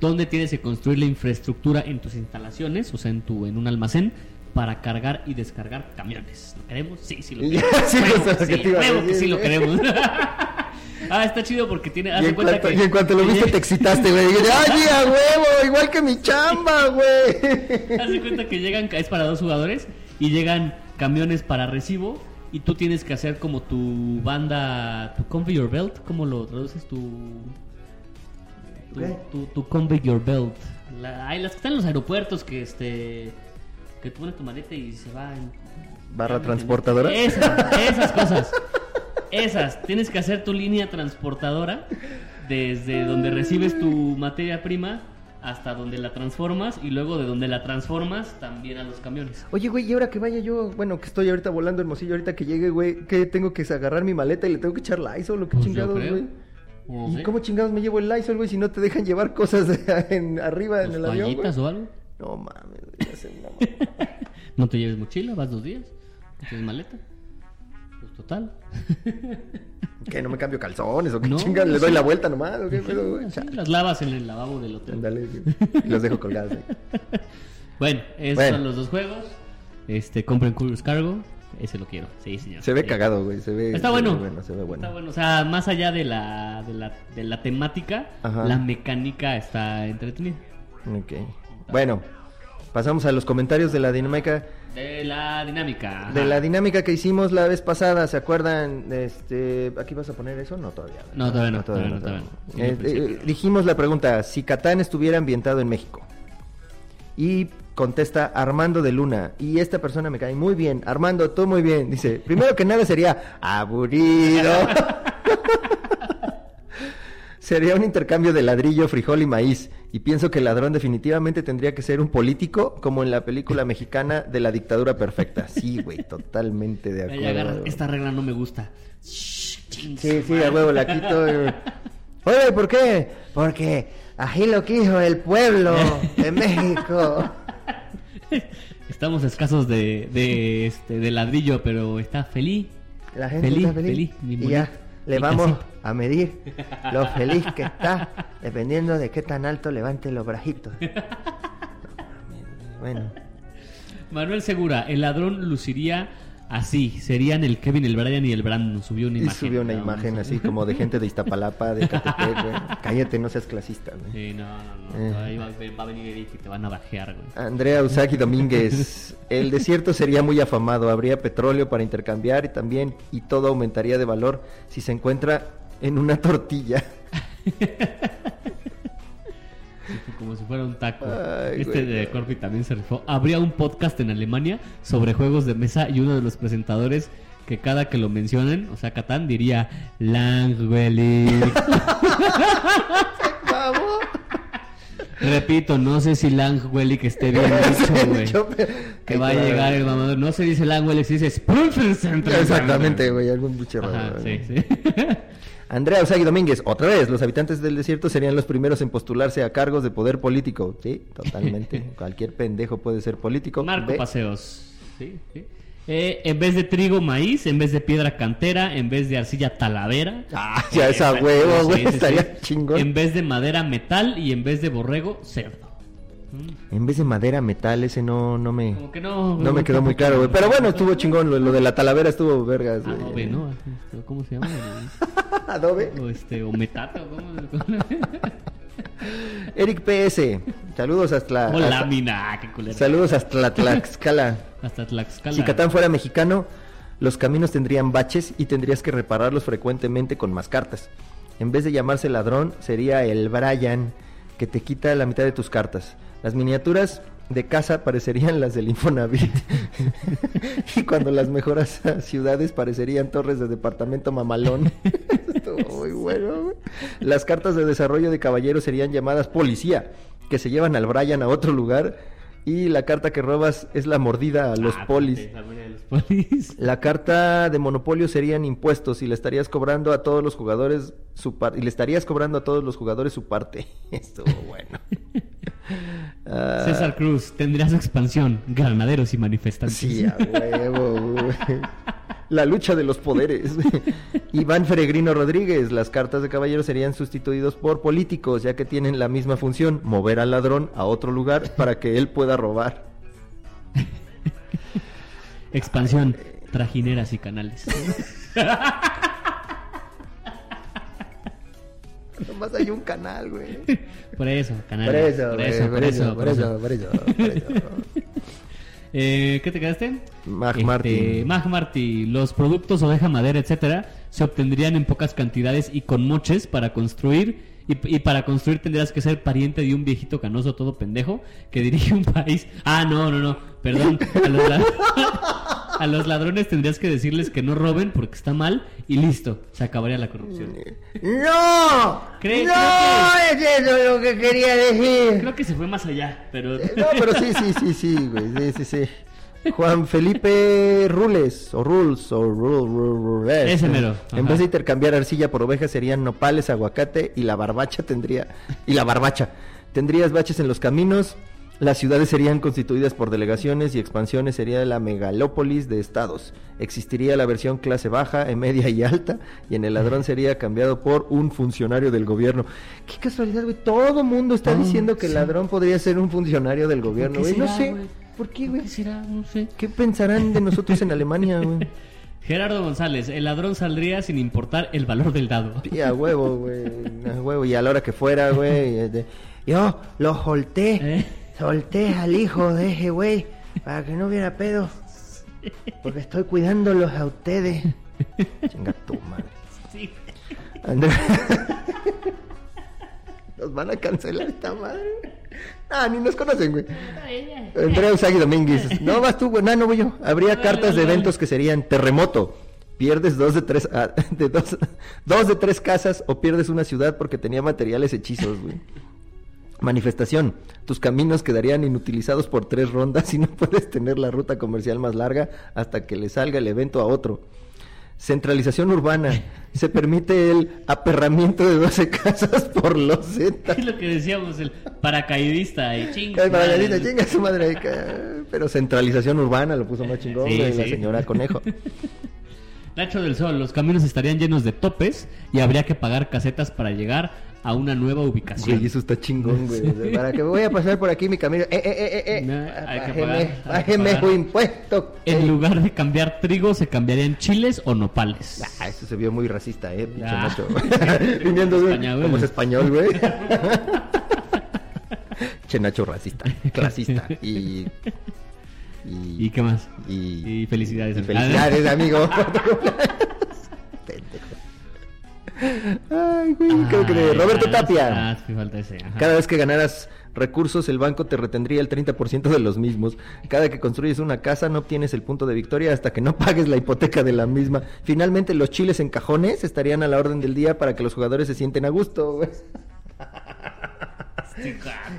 S2: donde tienes que construir la infraestructura en tus instalaciones, o sea, en tu en un almacén para cargar y descargar camiones. ¿Lo queremos? Sí, sí lo queremos. [LAUGHS]
S1: sí,
S2: Huevo
S1: justo lo
S2: que
S1: que
S2: sí, que sí lo [LAUGHS] queremos. [LAUGHS] ah, está chido porque tiene... haz
S1: Y en,
S2: cuenta
S1: cuanto,
S2: que-
S1: y en cuanto lo viste te excitaste, güey. ¡ay, a huevo! Igual que mi chamba, güey.
S2: Haz de cuenta que llegan, es para dos jugadores y llegan camiones para recibo y tú tienes que hacer como tu banda, tu conveyor belt, ¿cómo lo traduces? Tu tu, tu, tu conveyor belt. La, ay, las que están en los aeropuertos que este que tú pones tu maleta y se va en-
S1: ¿Barra transportadora?
S2: Esas, esas cosas. [LAUGHS] Esas, tienes que hacer tu línea transportadora desde donde recibes tu materia prima hasta donde la transformas y luego de donde la transformas también a los camiones.
S1: Oye, güey, y ahora que vaya yo, bueno, que estoy ahorita volando hermosillo, ahorita que llegue, güey, que tengo que agarrar mi maleta y le tengo que echar Lysol, lo que
S2: Pues
S1: chingados, güey.
S2: No
S1: ¿Y
S2: sé,
S1: cómo chingados me llevo el Lysol, güey, si no te dejan llevar cosas [LAUGHS] en, arriba en
S2: pues,
S1: el avión, güey?
S2: o algo.
S1: No mames, se me mamó.
S2: No te lleves mochila, vas dos días. No tienes maleta. Pues total.
S1: ¿Qué, no me cambio calzones o qué
S2: No,
S1: chingados? ¿Le
S2: sí.
S1: doy la vuelta nomás o qué
S2: las lavas en el lavabo del hotel.
S1: Y los dejo colgados ahí. [LAUGHS]
S2: Bueno, esos
S1: Bueno.
S2: son los dos juegos. Este, compren Curious Cargo. Ese lo quiero. Sí, señor.
S1: Se ve
S2: Sí.
S1: cagado, güey, se ve...
S2: Está
S1: se ve
S2: bueno.
S1: bueno, se ve bueno.
S2: Está bueno. O sea, más allá de la, de la, de la temática,
S1: Ajá.
S2: la mecánica está entretenida.
S1: Ok. Bueno, pasamos a los comentarios de la dinámica.
S2: De la dinámica.
S1: De la dinámica que hicimos la vez pasada, ¿se acuerdan? Este, ¿Aquí vas a poner eso? No, todavía.
S2: No, todavía no, todavía no, todavía no.
S1: Eh, eh, dijimos la pregunta, si Catán estuviera ambientado en México. Y contesta Armando de Luna. Y esta persona me cae muy bien. Armando, todo muy bien. Dice, primero que nada sería aburrido. [LAUGHS] [LAUGHS] Sería un intercambio de ladrillo, frijol y maíz. Y pienso que el ladrón definitivamente tendría que ser un político, como en la película [LAUGHS] mexicana de la dictadura perfecta. Sí, güey, totalmente de
S2: agarra-
S1: acuerdo.
S2: esta regla no me gusta.
S1: Sí, sí, a huevo, la quito. eh. Oye, ¿por qué? Porque así lo quiso el pueblo de México. [LAUGHS]
S2: Estamos escasos de, de, este, de ladrillo, pero está feliz.
S1: La gente
S2: Feliz,
S1: está feliz.
S2: feliz, mi
S1: y
S2: bonito.
S1: ya, le vamos a medir lo [LAUGHS] feliz que está, dependiendo de qué tan alto levante los brajitos. [LAUGHS] Bueno,
S2: Manuel Segura, el ladrón luciría así. Serían el Kevin, el Brian y el Brandon. Subió una
S1: y
S2: imagen.
S1: subió una
S2: ¿no?
S1: imagen así como de gente de Iztapalapa, de Catepec, güey. [LAUGHS] Cállate, no seas clasista, güey.
S2: Sí, no, no, no.
S1: Eh.
S2: Ahí va, va a venir Eric y te van a bajear, güey.
S1: Andrea Usagi Domínguez, el desierto sería muy afamado, habría petróleo para intercambiar y también, y todo aumentaría de valor si se encuentra en una tortilla. [LAUGHS]
S2: Como si fuera un taco.
S1: Ay,
S2: este
S1: güey,
S2: de. Corpi también se rifó. Habría un podcast en Alemania sobre juegos de mesa y uno de los presentadores que cada que lo mencionen, o sea, Catán diría Langweilig.
S1: Vamos. [LAUGHS]
S2: Repito, no sé si Langweilig esté bien [LAUGHS] dicho, güey. Que va a llegar el mamador. No se dice Langweilig, se dice Sprunfencentrum.
S1: Exactamente, güey, algún bicho
S2: Ajá,
S1: raro,
S2: sí, sí. [LAUGHS]
S1: Andrea Usagi Domínguez, otra vez, los habitantes del desierto serían los primeros en postularse a cargos de poder político. Sí, totalmente. [LAUGHS] Cualquier pendejo puede ser político.
S2: Marco
S1: Ve.
S2: Paseos. Sí, sí. Eh, en vez de trigo, maíz. En vez de piedra, cantera. En vez de arcilla, talavera.
S1: Ah, ya esa huevo, güey, estaría chingón.
S2: En vez de madera, metal. Y en vez de borrego, cerdo.
S1: En vez de madera, metal, ese no, no me...
S2: Como que no.
S1: No me quedó muy claro, güey. Pero bueno, estuvo chingón. Lo, lo de la talavera estuvo vergas, güey.
S2: Adobe, ¿no? Este, ¿Cómo se llama? [LAUGHS]
S1: Adobe.
S2: O este, o metata, ¿o ¿cómo? [LAUGHS]
S1: Eric PS. Saludos hasta...
S2: O
S1: hasta-
S2: lámina, ah, qué culero.
S1: saludos hasta la Tlaxcala. [LAUGHS]
S2: Hasta Tlaxcala.
S1: Si Catán fuera mexicano, los caminos tendrían baches y tendrías que repararlos frecuentemente con más cartas. En vez de llamarse ladrón, sería el Brian, que te quita la mitad de tus cartas. Las miniaturas de casa parecerían las del Infonavit. [LAUGHS] y cuando las mejoras a ciudades parecerían torres de departamento mamalón. [LAUGHS] Estuvo muy bueno. güey. Las cartas de desarrollo de caballeros serían llamadas policía, que se llevan al Brian a otro lugar. Y la carta que robas es la mordida a los
S2: Ah,
S1: polis.
S2: la de los polis.
S1: La carta de monopolio serían impuestos y le estarías cobrando a todos los jugadores su parte y le estarías cobrando a todos los jugadores su parte. [LAUGHS] Estuvo bueno. Ah,
S2: César Cruz tendría su expansión. Granaderos y manifestantes.
S1: Sí, a huevo, güey. La lucha de los poderes. [LAUGHS] Iván Feregrino Rodríguez, las cartas de caballero serían sustituidos por políticos, ya que tienen la misma función, mover al ladrón a otro lugar para que él pueda robar.
S2: Expansión. Trajineras y canales. [LAUGHS]
S1: Nomás hay un canal, güey. [LAUGHS]
S2: Por eso, canales.
S1: Por eso,
S2: por eso, por eso,
S1: por eso, por eso, por [LAUGHS] eso.
S2: Eh, ¿Qué te quedaste?
S1: Mag
S2: Este,
S1: Marty.
S2: Mag Marty. Los productos oveja, madera, etcétera, se obtendrían en pocas cantidades y con moches para construir. Y, y para construir tendrías que ser pariente de un viejito canoso todo pendejo que dirige un país. Ah, no, no, no. Perdón. A los, la- [LAUGHS] a los ladrones tendrías que decirles que no roben porque está mal y listo. Se acabaría la corrupción.
S1: ¡No!
S2: Cree-
S1: ¡No!
S2: creo
S1: Es eso lo que quería decir.
S2: Creo que se fue más allá, pero...
S1: No, pero sí, sí, sí, sí, güey. Sí, sí, sí. Juan Felipe Rules, o Rules, o Rul- Rul- Rules.
S2: Ese mero,
S1: En vez de intercambiar arcilla por ovejas serían nopales, aguacate y la barbacha tendría. Y la barbacha. Tendrías baches en los caminos. Las ciudades serían constituidas por delegaciones y expansiones sería la megalópolis de estados. Existiría la versión clase baja, en media y alta, y en el ladrón sería cambiado por un funcionario del gobierno. Qué casualidad, güey. Todo mundo está diciendo que el ladrón podría ser un funcionario del gobierno, güey. No sé.
S2: güey?
S1: ¿Por qué, güey?
S2: ¿Qué será? No sé.
S1: ¿Qué pensarán de nosotros en Alemania, güey? [LAUGHS]
S2: Gerardo González, el ladrón saldría sin importar el valor del dado.
S1: A huevo, güey. A huevo. Y a la hora que fuera, güey. Yo lo solté.
S2: ¿Eh?
S1: Solté al hijo de ese güey para que no hubiera pedo. Porque estoy cuidándolos a ustedes. [LAUGHS] Chinga tu madre.
S2: Sí.
S1: Andrea. [LAUGHS] Nos van a cancelar esta madre. Ah, ni nos conocen, güey. Andrea Usagi Domínguez. No vas tú, güey. No, no voy yo. Habría cartas de eventos que serían terremoto. Pierdes dos de tres, ah, [LAUGHS] de dos, dos de tres casas o pierdes una ciudad porque tenía materiales hechizos, güey. Manifestación. Tus caminos quedarían inutilizados por tres rondas y no puedes tener la ruta comercial más larga hasta que le salga el evento a otro. Centralización urbana. Se permite el aperramiento de 12 [LAUGHS] casas por los Z.
S2: Es lo que decíamos, el paracaidista y chinga. Madre.
S1: Margarita, chinga su madre. Pero centralización urbana lo puso más chingón,
S2: Sí,
S1: la señora Conejo. [LAUGHS]
S2: Nacho del Sol, los caminos estarían llenos de topes y habría que pagar casetas para llegar a una nueva ubicación.
S1: Güey, eso está chingón, güey. Para que voy a pasar por aquí mi camino. Eh, eh, eh, eh.
S2: No,
S1: eh.
S2: que
S1: Bájeme,
S2: pagar, hay que
S1: bájeme su impuesto.
S2: En
S1: Eh.
S2: lugar de cambiar trigo, se cambiarían chiles o nopales.
S1: Ah, eso se vio muy racista, eh,
S2: Ah. [LAUGHS]
S1: Viniendo de como es español, güey. [LAUGHS] che Nacho racista, clasista y
S2: ¿Y qué más?
S1: y,
S2: Y felicidades.
S1: y felicidades, [LAUGHS] amigo. Ay, güey, creo que de Roberto Tapia.
S2: Ah, sí, falta ese. ajá.
S1: Cada vez que ganaras recursos, el banco te retendría el 30% de los mismos. Cada que construyes una casa, no obtienes el punto de victoria hasta que no pagues la hipoteca de la misma. Finalmente, los chiles en cajones estarían a la orden del día para que los jugadores se sienten a gusto, güey.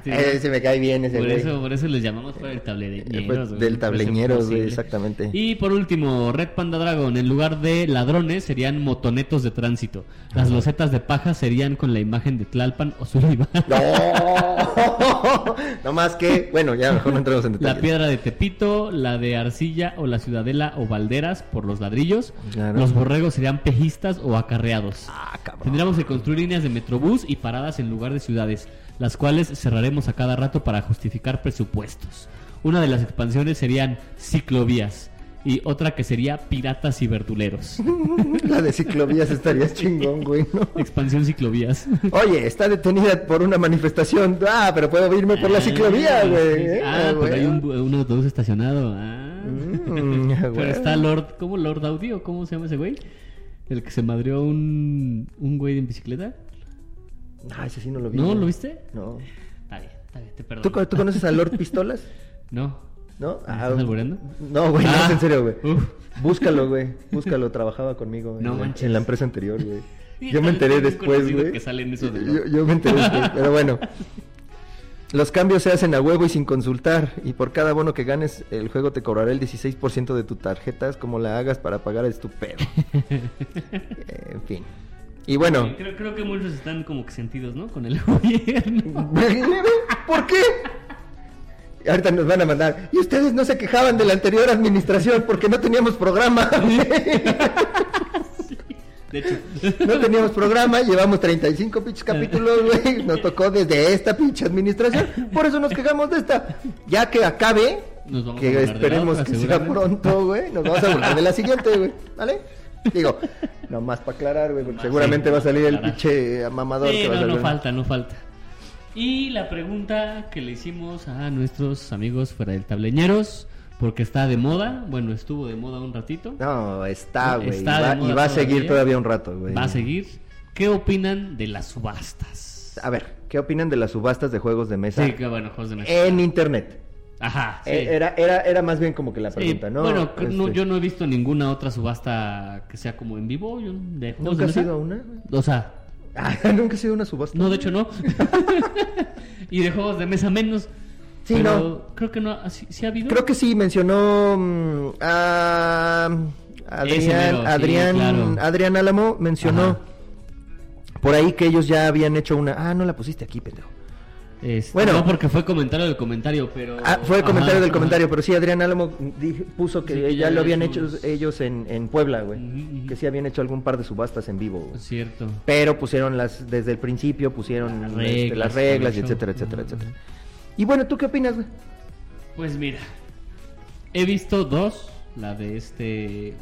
S1: Eh, se me cae bien ese
S2: por
S1: güey.
S2: eso, por eso les llamamos el
S1: pues,
S2: güey,
S1: del tableñero, güey, exactamente.
S2: Y por último, Red Panda Dragon, en lugar de ladrones serían motonetos de tránsito. Las losetas de paja serían con la imagen de Tlalpan o Sullivan. [LAUGHS]
S1: No, [LAUGHS] no más que, bueno, ya mejor no entremos en detalles.
S2: La piedra de Tepito, la de Arcilla o la Ciudadela o Valderas por los ladrillos.
S1: Claro.
S2: Los borregos serían pejistas o acarreados.
S1: Ah.
S2: Tendríamos que construir líneas de metrobús y paradas en lugar de ciudades, las cuales cerraremos a cada rato para justificar presupuestos. Una de las expansiones serían ciclovías y otra que sería piratas y verduleros. [LAUGHS]
S1: La de ciclovías estaría chingón, güey, ¿no?
S2: Expansión ciclovías. [LAUGHS]
S1: Oye, está detenida por una manifestación. Ah, pero puedo irme por la ciclovía,
S2: Ah,
S1: güey.
S2: sí, sí. Ah,
S1: Ah,
S2: pero hay un, un autobús estacionado. Ah.
S1: Mm, [LAUGHS]
S2: Pero
S1: güey.
S2: está Lord, ¿cómo Lord Audi o cómo se llama ese güey? El que se madrió un, un güey en bicicleta.
S1: Ah, ese sí no lo vi.
S2: ¿No lo viste?
S1: No.
S2: Está bien, está bien, te perdono.
S1: ¿Tú, co- tú conoces a Lord [LAUGHS] Pistolas?
S2: No.
S1: ¿No?
S2: ¿Me estás albureando?
S1: No, güey, no
S2: Ah,
S1: es en serio, güey. Búscalo, güey. Búscalo, trabajaba conmigo
S2: No
S1: en, la-
S2: manches.
S1: en la empresa anterior, güey. [LAUGHS] Yo me enteré después, güey. yo, me enteré después, pero bueno. Los cambios se hacen a huevo y sin consultar. Y por cada bono que ganes, el juego te cobrará el 16% de tu tarjeta. Es como la hagas para pagar es tu pedo. [LAUGHS] En fin. Y bueno.
S2: Creo, creo que muchos están como que sentidos, ¿no? Con el [LAUGHS] gobierno. [LAUGHS]
S1: ¿Por qué? Ahorita nos van a mandar. Y ustedes no se quejaban de la anterior administración porque no teníamos programa. [LAUGHS]
S2: De hecho,
S1: No teníamos programa, llevamos 35 pinches capítulos, güey. Nos tocó desde esta pinche administración. Por eso nos quejamos de esta. Ya que acabe,
S2: Nos vamos a
S1: que esperemos
S2: otra,
S1: que sea pronto, güey. Nos vamos a burlar de la siguiente, güey. ¿Vale? [LAUGHS] Digo, nomás para aclarar, güey, porque seguramente
S2: sí,
S1: va a salir el pinche mamador
S2: Sí,
S1: que va a
S2: no, no falta, no falta. Y la pregunta que le hicimos a nuestros amigos fuera del tableñeros, porque está de moda, bueno, estuvo de moda un ratito,
S1: No, está, güey. Y va,
S2: moda
S1: y va a seguir
S2: todavía.
S1: todavía un rato, güey.
S2: va a seguir. ¿Qué opinan de las subastas?
S1: A ver, ¿qué opinan de las subastas de juegos de mesa
S2: Sí, que bueno, juegos de mesa.
S1: en internet?
S2: Ajá, sí.
S1: Eh, Era, era, era más bien como que la
S2: Sí,
S1: pregunta, ¿no?
S2: Bueno, no,
S1: Este,
S2: yo no he visto ninguna otra subasta que sea como en vivo. yo- de juegos
S1: ¿Nunca has ido a una?
S2: O sea,
S1: Ah, [LAUGHS] nunca he sido una subasta.
S2: no, de hecho no. [LAUGHS] y de juegos de mesa menos.
S1: Sí,
S2: pero
S1: no.
S2: Creo que no. ¿Sí, sí ha habido?
S1: Creo que sí, mencionó mm, a Adrián,
S2: mero, sí,
S1: Adrián,
S2: claro.
S1: Adrián Álamo mencionó
S2: Ajá.
S1: por ahí que ellos ya habían hecho una. Ah, no la pusiste aquí, pendejo.
S2: Este,
S1: Bueno.
S2: No, porque fue comentario del comentario, pero...
S1: Ah, fue el comentario
S2: Ajá,
S1: del
S2: ajá.
S1: comentario, pero sí, Adrián Álamo puso que
S2: Sí, que
S1: ya
S2: ya
S1: lo habían
S2: había
S1: hecho ellos en, en Puebla, güey. Que sí habían hecho algún par de subastas en vivo. güey.
S2: Cierto.
S1: Pero pusieron las, desde el principio pusieron
S2: Las
S1: este,
S2: reglas,
S1: las reglas, y
S2: todo el
S1: etcétera, etcétera, etcétera. Y bueno, ¿tú qué opinas, güey?
S2: Pues mira, he visto dos, la de este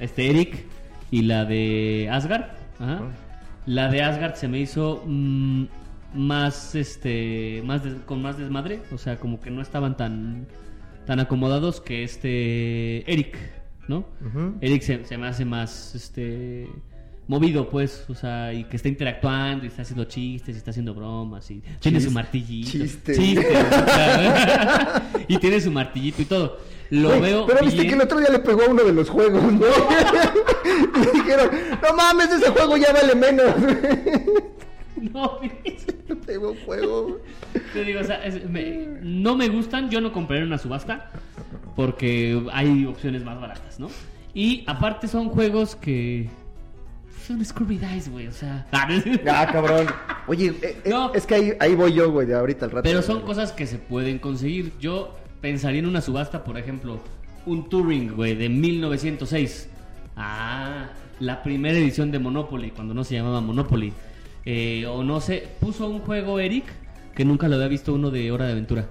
S2: este Eric y la de Asgard. Ajá.
S1: Ajá.
S2: La de Asgard se me hizo mm, más este más des- con más desmadre, o sea, como que no estaban tan tan acomodados que este Eric, ¿no? Eric se, se me hace más este movido pues, o sea, y que está interactuando y está haciendo chistes y está haciendo bromas y tiene su martillito.
S1: chiste.
S2: Chiste, o sea, [LAUGHS] y tiene su martillito y todo. Lo veo
S1: Pero viste que el otro día le pegó a uno de los juegos, ¿no? [LAUGHS] [LAUGHS] y dijeron, no mames, ese juego ya vale menos. [LAUGHS]
S2: No,
S1: Le pegó un juego.
S2: te digo, o sea, es- me- no me gustan, yo no compraré una subasta porque hay opciones más baratas, ¿no? Y aparte son juegos que son Scooby Dice, güey, o sea,
S1: Ah, cabrón. Oye, eh, eh,
S2: No.
S1: es que ahí, ahí voy yo, güey, de ahorita al rato.
S2: Pero son cosas que se pueden conseguir. Yo pensaría en una subasta, por ejemplo, un Turing, güey, de 1906. Ah, la primera edición de Monopoly, cuando no se llamaba Monopoly. Eh, o no sé, puso un juego Eric que nunca lo había visto uno de Hora de Aventura.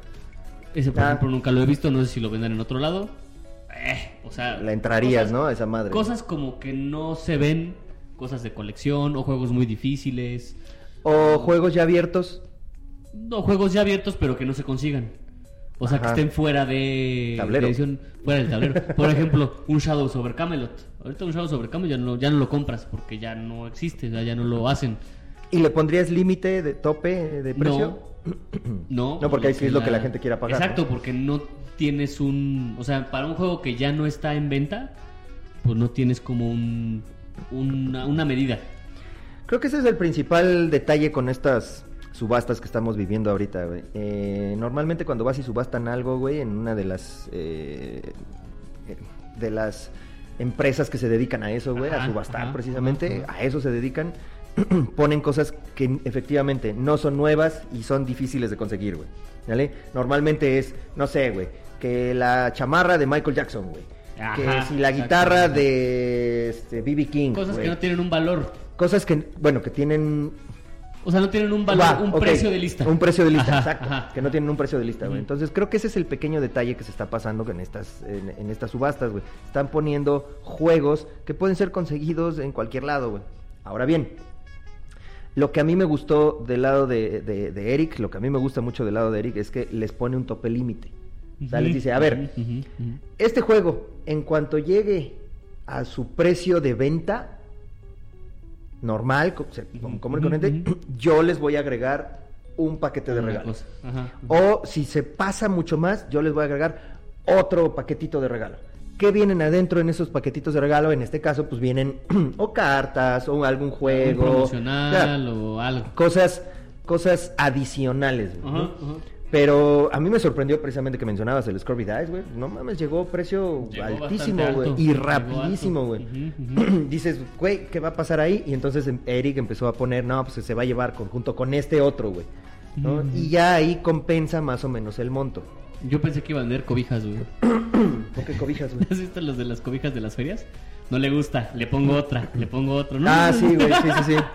S2: Ese, por
S1: Ah.
S2: ejemplo, nunca lo he visto, no sé si lo vendan en otro lado. Eh, o sea,
S1: La entrarías,
S2: cosas-
S1: ¿no? Esa madre.
S2: Cosas como que no se ven, cosas de colección o juegos muy difíciles.
S1: O juegos ya abiertos.
S2: No, juegos ya abiertos pero que no se consigan. O sea, que estén fuera de,
S1: Tablero.
S2: de edición, fuera del tablero. [LAUGHS] Por ejemplo, un Shadow sobre Camelot. Ahorita un Shadow sobre Camelot ya no, ya no lo compras porque ya no existe, ya no lo hacen.
S1: ¿Y le pondrías límite de tope de precio? [CLEARS THROAT]
S2: No,
S1: No, porque ahí sí es lo que la gente quiera pagar,
S2: Exacto,
S1: ¿no?
S2: porque no tienes un... O sea, para un juego que ya no está en venta, pues no tienes como un, una, una medida.
S1: Creo que ese es el principal detalle con estas subastas que estamos viviendo ahorita, güey. Eh, normalmente cuando vas y subastan algo, güey, en una de las eh, eh, de las empresas que se dedican a eso, güey, a subastar
S2: ajá,
S1: precisamente,
S2: ajá.
S1: a eso se dedican, [CLEARS THROAT] ponen cosas que efectivamente no son nuevas y son difíciles de conseguir, güey. ¿Vale? Normalmente es, no sé, güey, que la chamarra de Michael Jackson, güey. Que si la guitarra de este, B.B. King.
S2: Cosas que no tienen un valor.
S1: Cosas que, bueno, que tienen
S2: O sea, no tienen un valor,
S1: Va,
S2: un precio de lista.
S1: Un precio de lista,
S2: Ajá,
S1: exacto.
S2: ajá.
S1: Que no tienen un precio de lista, güey. Entonces creo que ese es el pequeño detalle que se está pasando en estas, en, en estas subastas, güey. Están poniendo juegos que pueden ser conseguidos en cualquier lado, güey. Ahora bien, lo que a mí me gustó del lado de, de- de Eric, lo que a mí me gusta mucho del lado de Eric es que les pone un tope límite. O sea, les dice, a ver, este juego, en cuanto llegue a su precio de venta normal, común y corriente, [CLEARS THROAT] yo les voy a agregar un paquete de
S2: Una
S1: regalo.
S2: cosa. Ajá, ujú.
S1: O si se pasa mucho más, yo les voy a agregar otro paquetito de regalo. ¿Qué vienen adentro en esos paquetitos de regalo? En este caso, pues vienen [CLEARS THROAT] o cartas o algún
S2: Un
S1: juego. Ya,
S2: o algo.
S1: cosas, cosas adicionales. güey, ¿no?
S2: Ajá, ajá.
S1: Pero a mí me sorprendió precisamente que mencionabas el Scorby Dice, güey. No mames, llegó precio
S2: Llegó
S1: altísimo, güey. Y rapidísimo, güey. [CLEARS THROAT] Dices, güey, ¿qué va a pasar ahí? Y entonces em- Eric empezó a poner, no, pues se va a llevar con- junto con este otro, güey. ¿no?
S2: Ujú.
S1: Y ya ahí compensa más o menos el monto.
S2: Yo pensé que iba a vender cobijas, güey. [CLEARS THROAT]
S1: ¿Por qué cobijas, güey?
S2: ¿Has visto los de las cobijas de las ferias? No le gusta, le pongo otra, le pongo otro. No,
S1: ah,
S2: no,
S1: sí,
S2: no.
S1: güey, sí, sí, sí. [LAUGHS]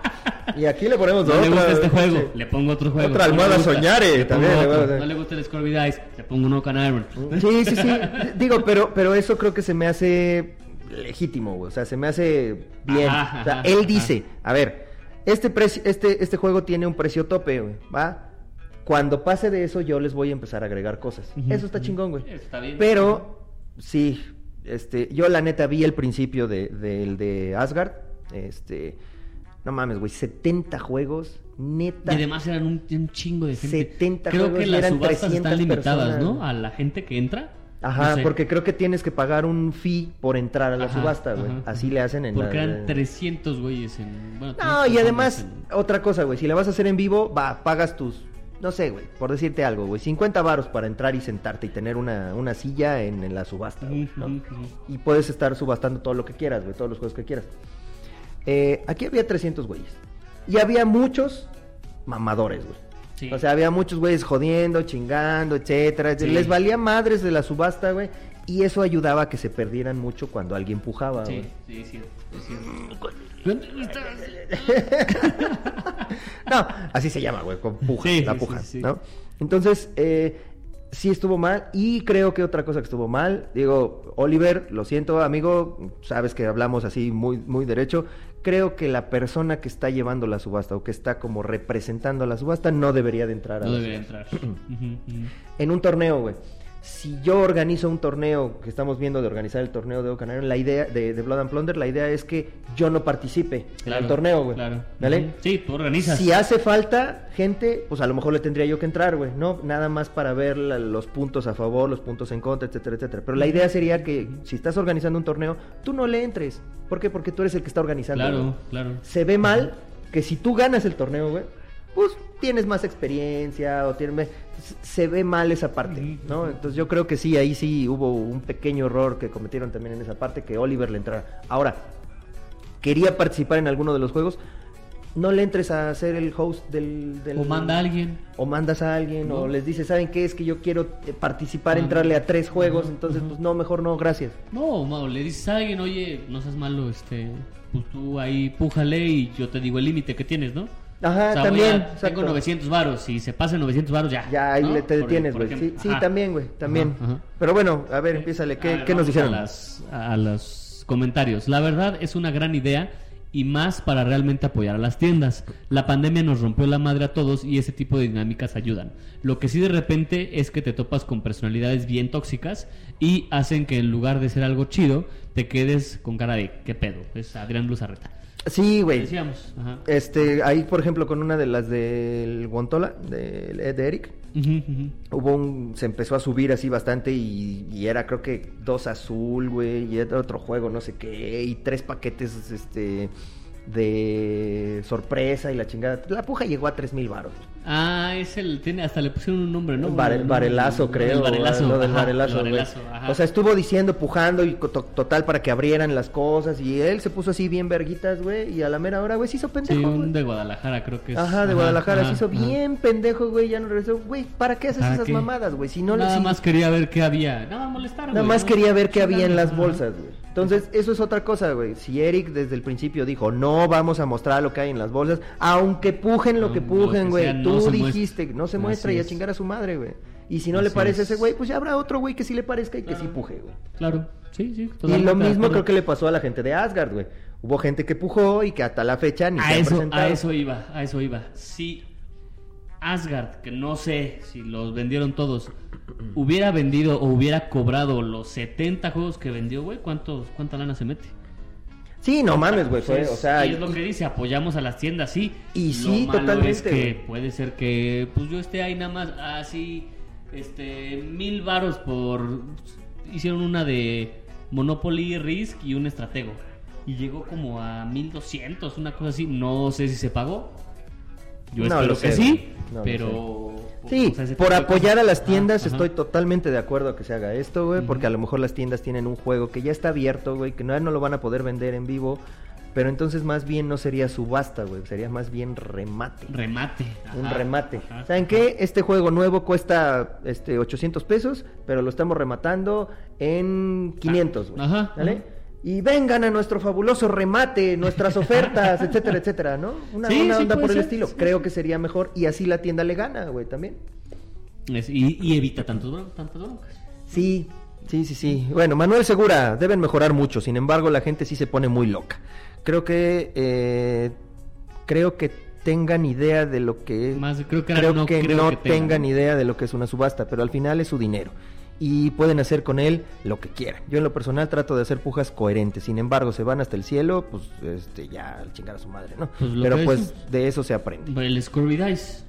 S1: Y aquí le ponemos
S2: No le gusta este juego,
S1: sí.
S2: le pongo otro juego.
S1: Otra
S2: No
S1: almohada
S2: gusta,
S1: Soñare,
S2: le
S1: también le a.
S2: No le gusta el Scorby Dice, le pongo un Ocan Iron.
S1: Sí, sí, sí. Digo, pero, pero eso creo que se me hace legítimo, güey. O sea, se me hace bien.
S2: Ajá,
S1: o sea, él
S2: ajá.
S1: dice, a ver, este, precio, este, este juego tiene un precio tope, güey, ¿va? Cuando pase de eso, yo les voy a empezar a agregar cosas. Eso está chingón, güey.
S2: Está bien.
S1: Pero, sí, este, yo la neta vi el principio de- del de Asgard. Este, no mames, güey, 70 juegos, neta.
S2: Y además eran un, un chingo de gente.
S1: 70
S2: Creo
S1: juegos
S2: que las
S1: eran
S2: subastas
S1: 300
S2: están limitadas,
S1: personas.
S2: ¿no? A la gente que entra.
S1: Ajá,
S2: No sé.
S1: porque creo que tienes que pagar un fee por entrar a la
S2: Ajá,
S1: subasta, güey. Así
S2: ajá.
S1: le hacen en
S2: Porque
S1: la...
S2: eran 300 güeyes en... Bueno,
S1: No,
S2: 300
S1: y además, otra cosa, güey. Si la vas a hacer en vivo, va, pagas tus... No sé, güey, por decirte algo, güey. 50 varos para entrar y sentarte y tener una, una silla en, en la subasta, güey, ¿no? Y puedes estar subastando todo lo que quieras, güey. Todos los juegos que quieras. Eh, aquí había 300 güeyes. Y había muchos mamadores, güey.
S2: Sí.
S1: O sea, había muchos güeyes jodiendo, chingando, etcétera.
S2: Sí.
S1: Les valía madres de la subasta, güey. Y eso ayudaba a que se perdieran mucho cuando alguien pujaba,
S2: Sí,
S1: güey.
S2: sí, es cierto, es cierto. ¿Dónde estás? [LAUGHS]
S1: No, así se llama, güey, con puja,
S2: Sí,
S1: la puja,
S2: sí, sí.
S1: ¿no? Entonces, eh, sí estuvo mal y creo que otra cosa que estuvo mal, digo, Oliver, lo siento, amigo, sabes que hablamos así muy, muy derecho, creo que la persona que está llevando la subasta o que está como representando la subasta no debería de entrar a
S2: No
S1: la
S2: debería
S1: subasta.
S2: entrar. [CLEARS THROAT]
S1: En un torneo, güey. Si yo organizo un torneo, que estamos viendo de organizar el torneo de Ocan Iron, la idea de, de Blood and Plunder, la idea es que yo no participe en el torneo, güey.
S2: Claro.
S1: ¿Vale?
S2: Sí, tú organizas.
S1: Si hace falta gente, pues a lo mejor le tendría yo que entrar, güey, ¿no? Nada más para ver la- los puntos a favor, los puntos en contra, etcétera, etcétera. Pero la idea sería que si estás organizando un torneo, tú no le entres. ¿Por qué? Porque tú eres el que está organizando.
S2: Claro, claro.
S1: Se ve mal que si tú ganas el torneo, güey, pues tienes más experiencia o tienes... Se ve mal esa parte, ¿no? Entonces yo creo que sí, ahí sí hubo un pequeño error que cometieron también en esa parte, que Oliver le entrara. Ahora, quería participar en alguno de los juegos, no le entres a ser el host del... del-
S2: O manda a alguien.
S1: O mandas a alguien, o
S2: ¿No?
S1: les dices, ¿saben qué? Es que yo quiero eh, participar, entrarle a tres juegos,
S2: Ajá,
S1: entonces
S2: ajá.
S1: pues no, mejor no, gracias.
S2: No, Mau, le dices a alguien, oye, no seas malo, este, pues tú ahí pújale y yo te digo el límite que tienes, ¿no?
S1: Ajá,
S2: O sea,
S1: también,
S2: voy a-
S1: exacto.
S2: tengo 900 varos, si se pasan 900 varos ya.
S1: Ya ahí te detienes, güey. Sí, sí, también, güey, también.
S2: Ajá, ajá.
S1: Pero bueno, a ver, empiézale, ¿qué,
S2: ver,
S1: qué nos dijeron?
S2: A, las- a los comentarios. La verdad es una gran idea y más para realmente apoyar a las tiendas. La pandemia nos rompió la madre a todos y ese tipo de dinámicas ayudan. Lo que sí de repente es que te topas con personalidades bien tóxicas y hacen que en lugar de ser algo chido, te quedes con cara de ¿qué pedo? Es Adrián Luzarreta.
S1: Sí, güey.
S2: Decíamos. Ajá.
S1: Este, ahí, por ejemplo, con una de las del Guantola, de, de Eric, hubo un, se empezó a subir así bastante y, y era creo que dos azul, güey, y era otro juego, no sé qué, y tres paquetes, este, de sorpresa y la chingada. La puja llegó a tres mil baros.
S2: Ah, es el, tiene, hasta le pusieron un nombre, ¿no?
S1: Varelazo,
S2: un-
S1: creo.
S2: El varelazo.
S1: Lo del
S2: ajá, el ajá.
S1: O sea, estuvo diciendo, pujando y total para que abrieran las cosas. Y él se puso así bien verguitas, güey. Y a la mera hora, güey, se hizo pendejo.
S2: Sí, de Guadalajara creo que es.
S1: Ajá, de Guadalajara
S2: ajá,
S1: se hizo bien pendejo, güey. Ya no regresó. Güey, ¿para qué haces
S2: ¿Para
S1: esas
S2: qué?
S1: mamadas, güey? Si no
S2: Nada
S1: si-
S2: más quería ver qué había. Nada más molestar,
S1: Nada más
S2: ¿no?
S1: quería ver qué había en las bolsas, güey. Entonces, eso es otra cosa, güey. Si Eric desde el principio dijo, no vamos a mostrar lo que hay en las bolsas, aunque pujen lo
S2: No,
S1: que pujen, güey.
S2: no
S1: Tú
S2: muestra.
S1: dijiste, no se muestra
S2: Así
S1: y a chingar a su madre, güey. Y si no le parece a
S2: es.
S1: ese güey, pues ya habrá otro güey que sí le parezca y que sí puje, güey.
S2: Claro, sí, sí.
S1: Y lo mismo creo que le pasó a la gente de Asgard, güey. Hubo gente que pujó y que hasta la fecha ni se ha
S2: eso,
S1: presentado.
S2: a eso iba, a eso iba. Si Asgard, que no sé si los vendieron todos, hubiera vendido o hubiera cobrado los 70 juegos que vendió, güey, ¿cuántos, ¿cuánta lana se mete?
S1: Sí, no mames, güey.
S2: Pues,
S1: o sea,
S2: y es lo que dice, apoyamos a las tiendas, sí.
S1: Y
S2: Lo
S1: sí,
S2: malo
S1: totalmente,
S2: es que puede ser que, pues yo esté ahí nada más, así, este, mil varos por... Hicieron una de Monopoly Risk y un estratego. Y llegó como a 1200, una cosa así. No sé si se pagó. Yo
S1: No
S2: espero
S1: lo
S2: que
S1: sé,
S2: sí.
S1: No
S2: pero...
S1: Sí,
S2: o sea, ese
S1: por apoyar a las tiendas
S2: ajá.
S1: estoy totalmente de acuerdo a que se haga esto, güey, porque a lo mejor las tiendas tienen un juego que ya está abierto, güey, que no, no lo van a poder vender en vivo, pero entonces más bien no sería subasta, güey, sería más bien remate.
S2: Remate.
S1: un remate.
S2: ajá.
S1: ¿Saben qué? Este juego nuevo cuesta este 800 pesos, pero lo estamos rematando en 500, güey.
S2: Ajá,
S1: ¿Vale? Y vengan a nuestro fabuloso remate, nuestras ofertas, [LAUGHS] etcétera, etcétera, ¿no? Una,
S2: Sí,
S1: una
S2: sí,
S1: onda por el estilo.
S2: sí,
S1: Creo
S2: sí.
S1: que sería mejor y así la tienda le gana, güey, también.
S2: Es- y, y evita tantos tantas broncas.
S1: Sí, sí, sí, sí. Bueno, Manuel Segura, deben mejorar mucho. Sin embargo, la gente sí se pone muy loca. Creo que eh, creo que tengan idea de lo que es.
S2: Más, creo que
S1: creo
S2: no
S1: que
S2: creo
S1: no
S2: que tengan.
S1: tengan idea de lo que es una subasta, pero al final es su dinero. Y pueden hacer con él lo que quieran. Yo en lo personal trato de hacer pujas coherentes. Sin embargo, se van hasta el cielo, pues este ya al chingar a su madre, ¿no?
S2: Pues
S1: pero pues
S2: es-
S1: de eso se aprende.
S2: El Scurvy Dice,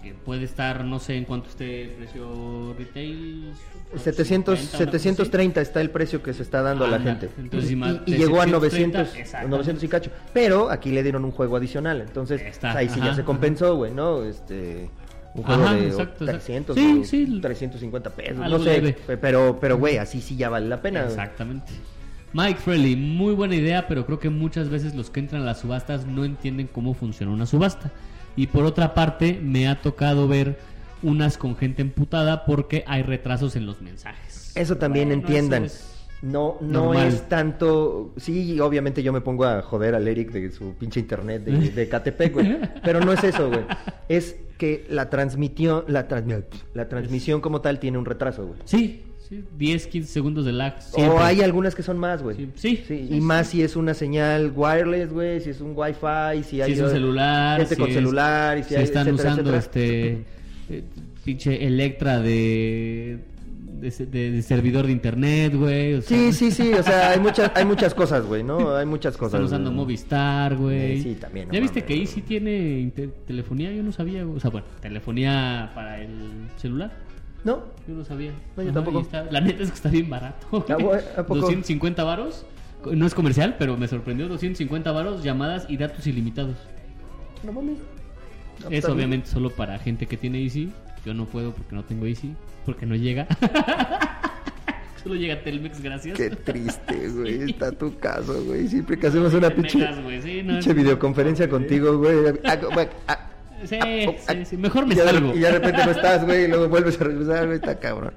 S2: que puede estar, no sé en cuánto esté el precio retail.
S1: 700,
S2: 50, una cosa así.
S1: 730 está el precio que se está dando a la gente.
S2: entonces,
S1: y, llegó a
S2: 730,
S1: 900,
S2: exactamente.
S1: 900 y cacho. Pero aquí le dieron un juego adicional. Entonces,
S2: Está,
S1: ahí sí ya se compensó, güey, ¿no? Este. Un juego
S2: Ajá,
S1: de
S2: exacto, exacto.
S1: 300
S2: Sí, sí.
S1: 350 pesos.
S2: Algo
S1: no sé.
S2: leve.
S1: Pero, pero, güey, así sí ya vale la pena.
S2: Exactamente. Mike Frelly, muy buena idea, pero creo que muchas veces los que entran a las subastas no entienden cómo funciona una subasta. Y por otra parte, me ha tocado ver unas con gente emputada porque hay retrasos en los mensajes.
S1: Eso también
S2: Bueno,
S1: entiendan.
S2: eso es-
S1: No, no
S2: normal.
S1: es tanto. Sí, obviamente yo me pongo a joder al Eric de su pinche internet de, de [LAUGHS] Catepec, güey. Pero no es eso, güey. Es que la transmisión, la, transmi- la transmisión como tal tiene un retraso, güey.
S2: Sí, sí, 10, 15 segundos de lag.
S1: O hay algunas que son más, güey.
S2: Sí, sí, sí,
S1: y más si es una señal wireless, güey, si es un wifi, si hay
S2: si es un celular,
S1: gente
S2: si
S1: con
S2: es-
S1: celular, y si,
S2: si
S1: hay,
S2: están
S1: etcétera,
S2: usando
S1: etcétera.
S2: este eh, pinche Electra de de, de- de servidor de internet, güey. o sea,
S1: Sí, sí, sí, o sea, hay muchas, hay muchas cosas, güey, ¿no? Hay muchas cosas.
S2: Están usando
S1: güey.
S2: Movistar, güey.
S1: Eh, sí, también, no
S2: ¿Ya viste que Easy tiene inter- telefonía? Yo no sabía, güey. O sea, bueno, telefonía para el celular.
S1: ¿No?
S2: Yo no sabía.
S1: No, yo
S2: Ajá,
S1: tampoco.
S2: está- la neta es que está bien barato.
S1: Ah, güey, ¿a poco?
S2: 250 varos. No es comercial, pero me sorprendió. 250 varos, llamadas y datos ilimitados.
S1: No mames. No,
S2: Es obviamente solo para gente que tiene Easy. Yo no puedo porque no tengo Easy. Porque no llega. [LAUGHS] Solo llega Telmex, gracias.
S1: Qué triste, güey. Está tu caso, güey. Siempre que hacemos una pinche,
S2: sí, no,
S1: pinche
S2: no,
S1: videoconferencia contigo, güey.
S2: Sí, sí, sí. Mejor me
S1: y ya de-
S2: salgo.
S1: Y ya de repente no [LAUGHS] estás, güey, y luego vuelves a regresar, güey. Está cabrón.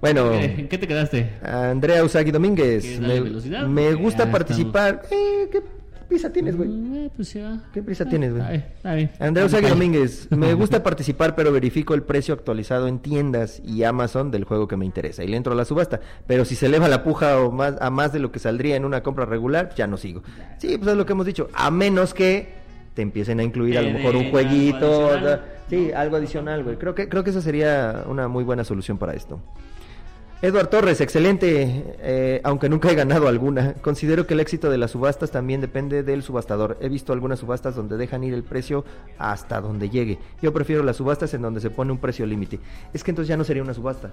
S1: Bueno,
S2: ¿En qué te quedaste?
S1: Andrea Usagi Domínguez.
S2: ¿Quieres darle
S1: Me,
S2: velocidad?
S1: me
S2: Ya
S1: gusta participar. Eh, ¿Qué prisa tienes, güey?
S2: Mm, eh, pues ya.
S1: ¿Qué prisa
S2: Ah,
S1: tienes, güey?
S2: Está bien, está bien.
S1: Andrea Usagi
S2: Vamos,
S1: Domínguez, [LAUGHS] me gusta participar, pero verifico el precio actualizado en tiendas y Amazon del juego que me interesa y le entro a la subasta. Pero si se eleva la puja o más, a más de lo que saldría en una compra regular, ya no sigo. Sí, pues es lo que hemos dicho. A menos que te empiecen a incluir a lo
S2: Te
S1: mejor un jueguito.
S2: algo adicional,
S1: sí, algo adicional, güey. Creo que, creo que esa sería una muy buena solución para esto. Eduard Torres, excelente, eh, aunque nunca he ganado alguna. Considero que el éxito de las subastas también depende del subastador. He visto algunas subastas donde dejan ir el precio hasta donde llegue. Yo prefiero las subastas en donde se pone un precio límite. Es que entonces ya no sería una subasta.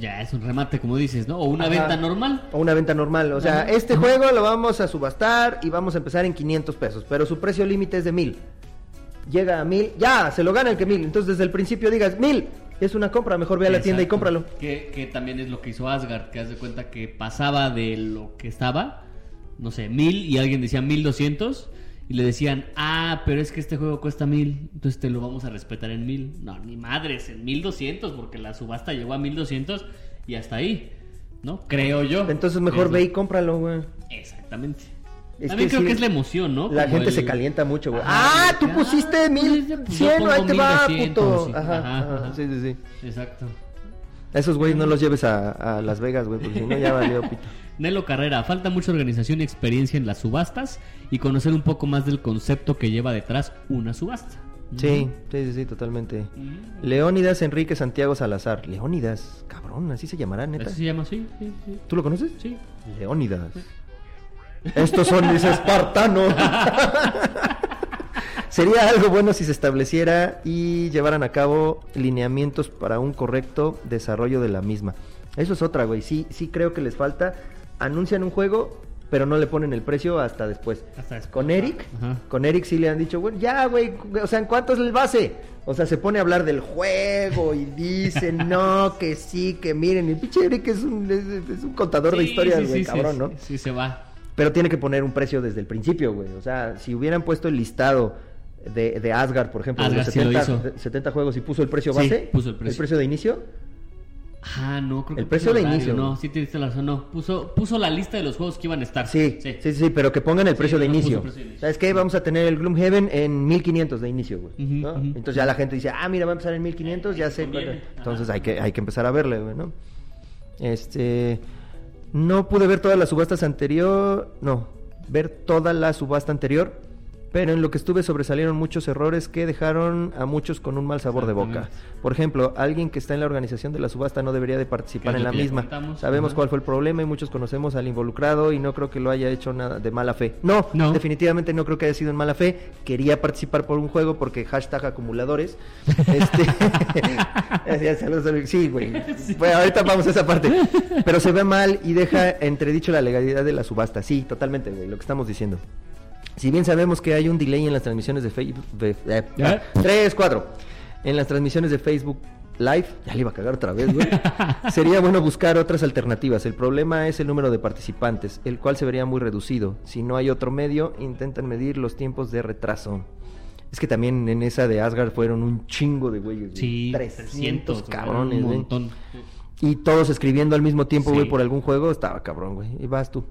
S2: Ya es un remate, como dices, ¿no? O una
S1: Ajá.
S2: venta normal.
S1: O una venta normal. O sea,
S2: Ajá.
S1: este juego lo vamos a subastar y vamos a empezar en 500 pesos, pero su precio límite es de 1000. Llega a 1000, ya, se lo gana el que 1000. Entonces desde el principio digas 1000. Es una compra, mejor ve a la tienda y cómpralo.
S2: Que, que también es lo que hizo Asgard, que haz de cuenta que pasaba de lo que estaba, no sé, mil y alguien decía mil doscientos y le decían, ah, pero es que este juego cuesta mil, entonces te lo vamos a respetar en mil. No, ni madres, en mil doscientos, porque la subasta llegó a mil doscientos y hasta ahí, ¿no? Creo yo.
S1: Entonces mejor
S2: Es
S1: ve
S2: lo-
S1: y cómpralo, güey.
S2: Exactamente.
S1: Es
S2: También
S1: que
S2: creo
S1: sí,
S2: que es la emoción, ¿no?
S1: La
S2: Como
S1: gente
S2: el-
S1: se calienta mucho, güey.
S2: Ajá,
S1: Ah, tú
S2: ah,
S1: pusiste
S2: pues,
S1: mil
S2: pues,
S1: cien, ahí te va,
S2: 1200,
S1: puto.
S2: sí.
S1: Ajá,
S2: Ajá,
S1: ajá,
S2: ajá.
S1: sí, sí, sí.
S2: Exacto.
S1: A esos güeyes no los lleves a, a Las Vegas, güey, porque si no ya valió pito. [LAUGHS]
S2: Nelo Carrera, falta mucha organización y experiencia en las subastas y conocer un poco más del concepto que lleva detrás una subasta.
S1: Sí, sí, sí, sí, totalmente. Leónidas Enrique Santiago Salazar. Leónidas, cabrón, así se llamará, neta.
S2: ¿Eso se llama así? Sí, sí.
S1: ¿Tú lo conoces?
S2: Sí.
S1: Leónidas. Estos son mis espartanos. [LAUGHS] Sería algo bueno si se estableciera y llevaran a cabo lineamientos para un correcto desarrollo de la misma. Eso es otra, güey. Sí, sí creo que les falta. Anuncian un juego, pero no le ponen el precio hasta después.
S2: Hasta después,
S1: Con Eric,
S2: ajá.
S1: con Eric sí le han dicho, güey, ya, güey, o sea, ¿en cuánto es el base? O sea, se pone a hablar del juego y dice, [LAUGHS] no, que sí, que miren. Y el pinche Eric es un, es, es un contador de historias, güey,
S2: sí,
S1: cabrón, ¿no?
S2: Sí, sí, se va.
S1: Pero tiene que poner un precio desde el principio, güey. O sea, si hubieran puesto el listado de, de Asgard, por ejemplo, de los
S2: Asgard sí lo
S1: 70,
S2: hizo.
S1: 70 juegos y puso el precio
S2: Sí,
S1: base,
S2: puso el precio.
S1: de inicio,
S2: Ah, no, creo que
S1: El precio de
S2: horario,
S1: inicio.
S2: No, sí tienes la razón, no. Puso, puso la lista de los juegos que iban a estar.
S1: sí, sí, sí, sí, pero que pongan el
S2: Sí,
S1: precio de
S2: no
S1: inicio.
S2: precio de inicio.
S1: ¿Sabes qué? Vamos a tener el Gloomhaven en 1500 de inicio, güey. Entonces ya la gente dice, ah, mira, va a empezar en 1500, ya sé.
S2: conviene.
S1: cuál-
S2: Ajá.
S1: Entonces hay que, hay que empezar a verle, güey, ¿no? Este. No pude ver todas las subastas anterior. No, ver toda la subasta anterior. Pero en lo que estuve sobresalieron muchos errores que dejaron a muchos con un mal sabor de boca. Por ejemplo, alguien que está en la organización de la subasta no debería de participar en la misma. Sabemos cuál fue el problema y muchos conocemos al involucrado y no creo que lo haya hecho nada de mala fe. No,
S2: No.
S1: definitivamente no creo que haya sido en mala fe. Quería participar por un juego porque hashtag acumuladores. Este... [LAUGHS] [LAUGHS] Sí, güey. [LAUGHS] Bueno, ahorita vamos a esa parte. Pero se ve mal y deja entredicho la legalidad de la subasta. Sí, totalmente, güey, lo que estamos diciendo. Si bien sabemos que hay un delay en las transmisiones de Facebook...
S2: ¿Ya?
S1: 3, 4. En las transmisiones de Facebook Live, ya le iba a cagar otra vez, güey. [LAUGHS] Sería bueno buscar otras alternativas. El problema es el número de participantes, el cual se vería muy reducido. Si no hay otro medio, intentan medir los tiempos de retraso. Es que también en esa de Asgard fueron un chingo de güeyes. güey.
S2: Sí,
S1: 300
S2: 300
S1: cabrones, güey.
S2: montón.
S1: Y todos escribiendo al mismo tiempo,
S2: Sí.
S1: güey, por algún juego. Estaba cabrón, güey. Y vas tú.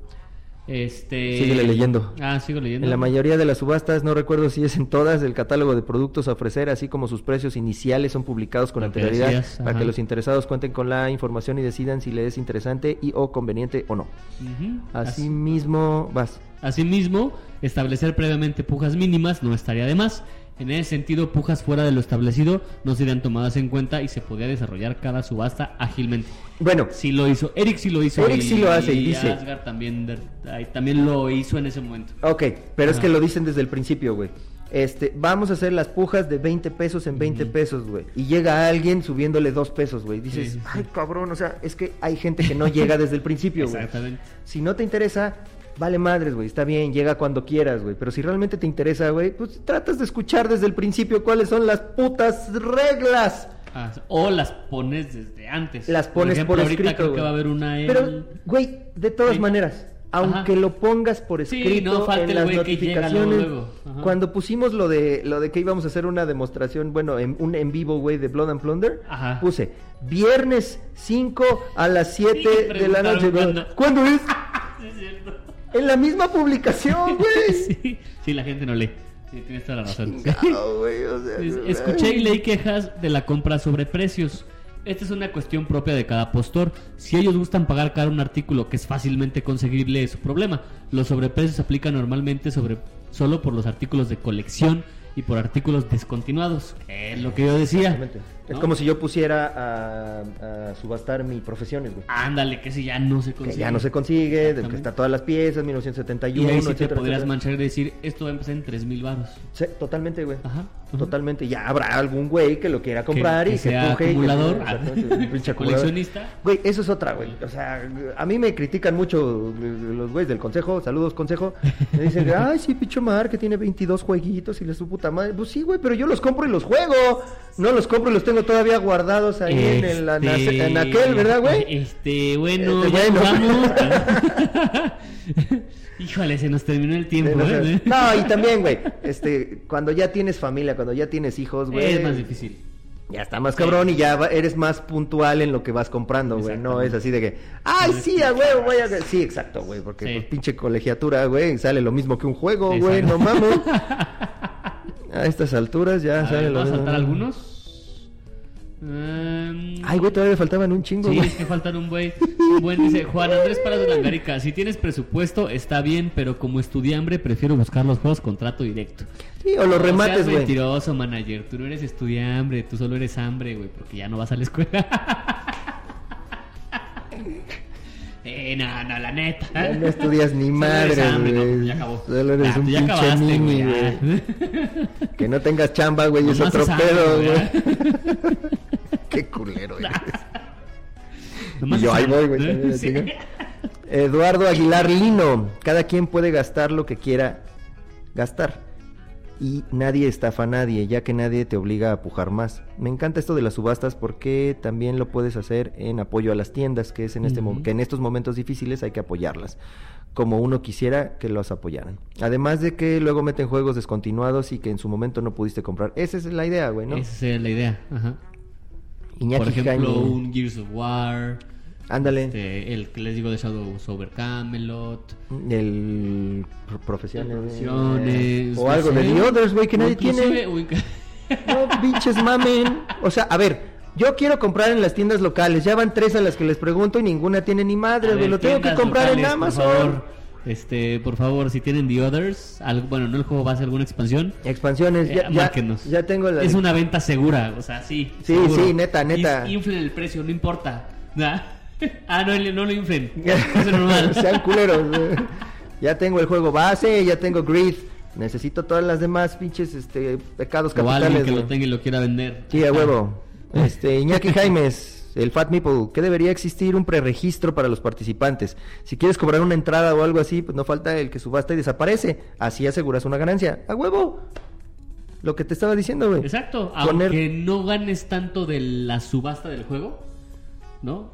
S2: Este...
S1: Síguele leyendo.
S2: Ah, sigo leyendo.
S1: En la mayoría de las subastas, no recuerdo si es en todas, el catálogo de productos a ofrecer, así como sus precios iniciales, son publicados con anterioridad para que los interesados cuenten con la información y decidan si les es interesante y o conveniente o no.
S2: Ujú.
S1: Así mismo, vas.
S2: Asimismo, establecer previamente pujas mínimas no estaría de más. En ese sentido, pujas fuera de lo establecido no serían tomadas en cuenta y se podría desarrollar cada subasta ágilmente.
S1: Bueno,
S2: Sí lo hizo, Eric sí lo hizo.
S1: Eric sí lo hace y dice-
S2: Asgard también, lo hizo en ese momento.
S1: ok, pero es que lo dicen desde el principio, güey. Este, vamos a hacer las pujas de 20 pesos en 20 pesos, güey. Y llega alguien subiéndole 2 pesos, güey. Dices,
S2: Sí, sí, sí.
S1: ay, cabrón, o sea, es que hay gente que no llega desde el principio, güey.
S2: Exactamente.
S1: Si no te interesa, vale madres, güey. Está bien, llega cuando quieras, güey. Pero si realmente te interesa, güey, pues tratas de escuchar desde el principio cuáles son las putas reglas.
S2: Ah, o las pones desde antes.
S1: Las pones
S2: ejemplo,
S1: por
S2: ahorita
S1: escrito.
S2: creo que va a haber una en...
S1: Pero, güey, de todas
S2: Sí.
S1: maneras, aunque
S2: Ajá.
S1: lo pongas por
S2: Sí,
S1: escrito
S2: no falta
S1: en las notificaciones,
S2: luego,
S1: cuando pusimos lo de lo de que íbamos a hacer una demostración, bueno, en, un en vivo, güey, de Blood and Plunder,
S2: Ajá.
S1: puse viernes 5 a las 7
S2: Sí,
S1: de la noche.
S2: cuándo.
S1: ¿Cuándo es? [LAUGHS]
S2: Sí, es cierto.
S1: En la misma publicación, güey. [LAUGHS]
S2: sí, sí, la gente no lee. Sí, tienes toda la razón.
S1: Chingado, güey, o sea,
S2: Es-
S1: güey.
S2: Escuché y leí quejas de la compra sobre precios. Esta es una cuestión propia de cada postor. Si ellos gustan pagar caro un artículo que es fácilmente conseguible, es su problema. Los sobreprecios se aplican normalmente sobre solo por los artículos de colección y por artículos descontinuados. que Es lo que yo decía.
S1: Es
S2: ¿no?
S1: como si yo pusiera a, a subastar mi profesiones, güey.
S2: Ándale, que si ya no se
S1: Que
S2: consigue.
S1: ya no se consigue, de que está todas las piezas, 1971,
S2: Y ahí sí te
S1: etcétera,
S2: podrías
S1: etcétera.
S2: manchar y decir, esto va a empezar en 3 mil baros.
S1: Sí, totalmente, güey.
S2: Ajá.
S1: Totalmente. Ya habrá algún güey que lo quiera comprar
S2: Que-
S1: y
S2: que
S1: que
S2: sea
S1: puje y que-
S2: acumulador. [LAUGHS]
S1: Acumulador.
S2: Coleccionista.
S1: Güey, eso es otra, güey. O sea, a mí me critican mucho los güeyes del consejo. Saludos, consejo. Me dicen, [LAUGHS] ay, sí, picho mar, que tiene 22 jueguitos y le su puta madre. Pues sí, güey, pero yo los compro y los juego. No los compro y los tengo todavía guardados ahí en, el,
S2: Este,
S1: en aquel, ¿verdad, güey?
S2: Este, bueno,
S1: Este,
S2: ya
S1: bueno.
S2: nos vamos. [LAUGHS] [LAUGHS] Híjole, se nos terminó el tiempo,
S1: No,
S2: ¿eh?
S1: No, y también, güey, este, cuando ya tienes familia, cuando ya tienes hijos, güey.
S2: Es más difícil.
S1: Ya está más cabrón y ya va- eres más puntual en lo que vas comprando, güey. No es así de que, ay, sí, a huevo, voy a... Sí, exacto, güey, porque
S2: Sí.
S1: pues pinche colegiatura, güey, sale lo mismo que un juego, güey, no mames. [LAUGHS] A estas alturas ya
S2: A
S1: sale
S2: ver,
S1: lo
S2: ¿Vas a saltar algunos? Em,
S1: Ay, güey, todavía faltaban un chingo,
S2: Sí, es que faltan un güey. Un buen dice Juan Andrés Paras de Langarica. Si tienes presupuesto, está bien, pero como estudiambre, prefiero buscar los juegos con trato directo.
S1: Sí, o los remates, güey.
S2: mentiroso, manager. Tú no eres estudiambre, tú solo eres hambre, güey, porque ya no vas a la escuela. [LAUGHS] eh, no, no, la neta.
S1: Ya no estudias ni [LAUGHS] madre,
S2: no,
S1: güey.
S2: ya acabó.
S1: Solo eres
S2: Ya,
S1: un
S2: tú ya
S1: pinche
S2: güey.
S1: Que no tengas chamba, güey, [LAUGHS] es otro pedo,
S2: güey.
S1: Qué culero eres. [LAUGHS] Y yo ahí voy, güey. Eduardo Aguilar Lino. Cada quien puede gastar lo que quiera gastar. Y nadie estafa a nadie, ya que nadie te obliga a pujar más. Me encanta esto de las subastas porque también lo puedes hacer en apoyo a las tiendas, que es en este que en estos momentos difíciles hay que apoyarlas, como uno quisiera que los apoyaran. Además de que luego meten juegos descontinuados y que en su momento no pudiste comprar. Esa es la idea, güey, ¿no?
S2: Esa es la idea. Ajá.
S1: Iñaki
S2: Por ejemplo, un Gears of War.
S1: Ándale.
S2: este, el que les digo de Shadow Over Camelot.
S1: El pro- profesiones.
S2: Profesiones,
S1: O algo
S2: sé.
S1: de The Others, güey, que
S2: O
S1: nadie tiene. [LAUGHS] No, pinches mamen. O sea, a ver, yo quiero comprar en las tiendas locales. Ya van tres a las que les pregunto y ninguna tiene ni madre, güey. Lo tengo que comprar en
S2: locales,
S1: Amazon.
S2: Este, por favor, si tienen The Others, algo, bueno, no el juego va a ser alguna expansión.
S1: Expansiones, ya,
S2: eh,
S1: ya, tengo la.
S2: Es una venta segura, o sea, sí.
S1: Sí,
S2: seguro.
S1: sí, neta, neta.
S2: Inflen el precio, no importa. ¿Nah? [LAUGHS] Ah, no, no lo inflen. [LAUGHS] Es normal. [LAUGHS]
S1: Sean culeros. güey. ya tengo el juego base, ya tengo Grid. Necesito todas las demás pinches este, pecados
S2: o alguien
S1: capitales.
S2: que lo tenga y lo quiera vender.
S1: Sí, a huevo. Este, Iñaki Jaimes, el Fat Meeple, que debería existir un preregistro para los participantes. Si quieres cobrar una entrada o algo así, pues no falta el que subasta y desaparece. Así aseguras una ganancia. A huevo. Lo que te estaba diciendo, güey.
S2: Exacto,
S1: Poner-
S2: aunque no ganes tanto de la subasta del juego, ¿no?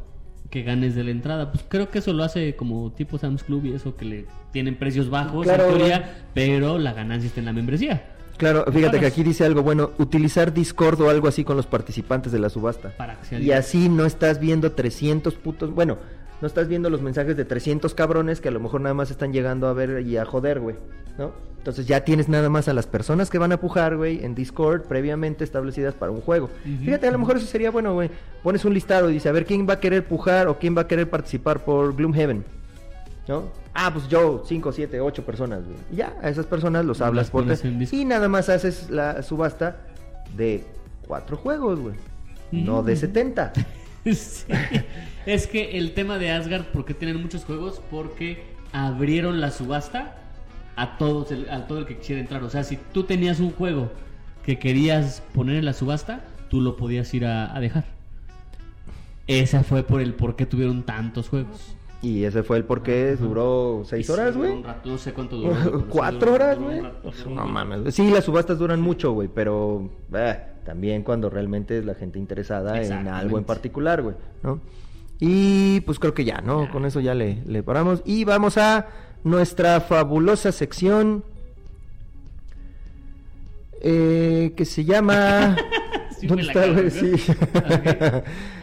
S2: Que ganes de la entrada. Pues creo que eso lo hace como tipo Sam's Club y eso que le tienen precios bajos
S1: Claro,
S2: en teoría, pero la ganancia está en la membresía.
S1: Claro, fíjate que aquí dice algo bueno, utilizar Discord o algo así con los participantes de la subasta.
S2: Para
S1: Y así no estás viendo 300 putos, bueno, no estás viendo los mensajes de 300 cabrones que a lo mejor nada más están llegando a ver y a joder, güey, ¿no? Entonces ya tienes nada más a las personas que van a pujar, güey, en Discord previamente establecidas para un juego. Fíjate, a lo mejor eso sería bueno, güey. Pones un listado y dice, a ver quién va a querer pujar o quién va a querer participar por Gloomhaven. ¿No? Ah, pues yo, 5, 7, 8 personas, güey. Y ya, a esas personas los
S2: Las
S1: hablas por
S2: Discord.
S1: Y nada más haces la subasta de cuatro juegos, güey. No de
S2: Mm.
S1: 70. [LAUGHS]
S2: Sí. Es que el tema de Asgard, ¿por qué tienen muchos juegos? Porque abrieron la subasta a todos el- a todo el que quisiera entrar. O sea, si tú tenías un juego que querías poner en la subasta, tú lo podías ir a, a dejar. Esa fue por el por qué tuvieron tantos juegos.
S1: Y ese fue el por qué duró 6
S2: Y sí,
S1: horas, güey.
S2: un rato, no sé cuánto duró.
S1: ¿Cuatro horas, güey? No mames. Sí, las subastas duran mucho, güey, pero... eh, también cuando realmente es la gente interesada en algo en particular, güey, ¿no? Y pues creo que ya, ¿no?
S2: Ya.
S1: Con eso ya le, le paramos. Y vamos a nuestra fabulosa sección eh, que se llama... [LAUGHS]
S2: Sí
S1: ¿Dónde está, güey? Sí. [LAUGHS]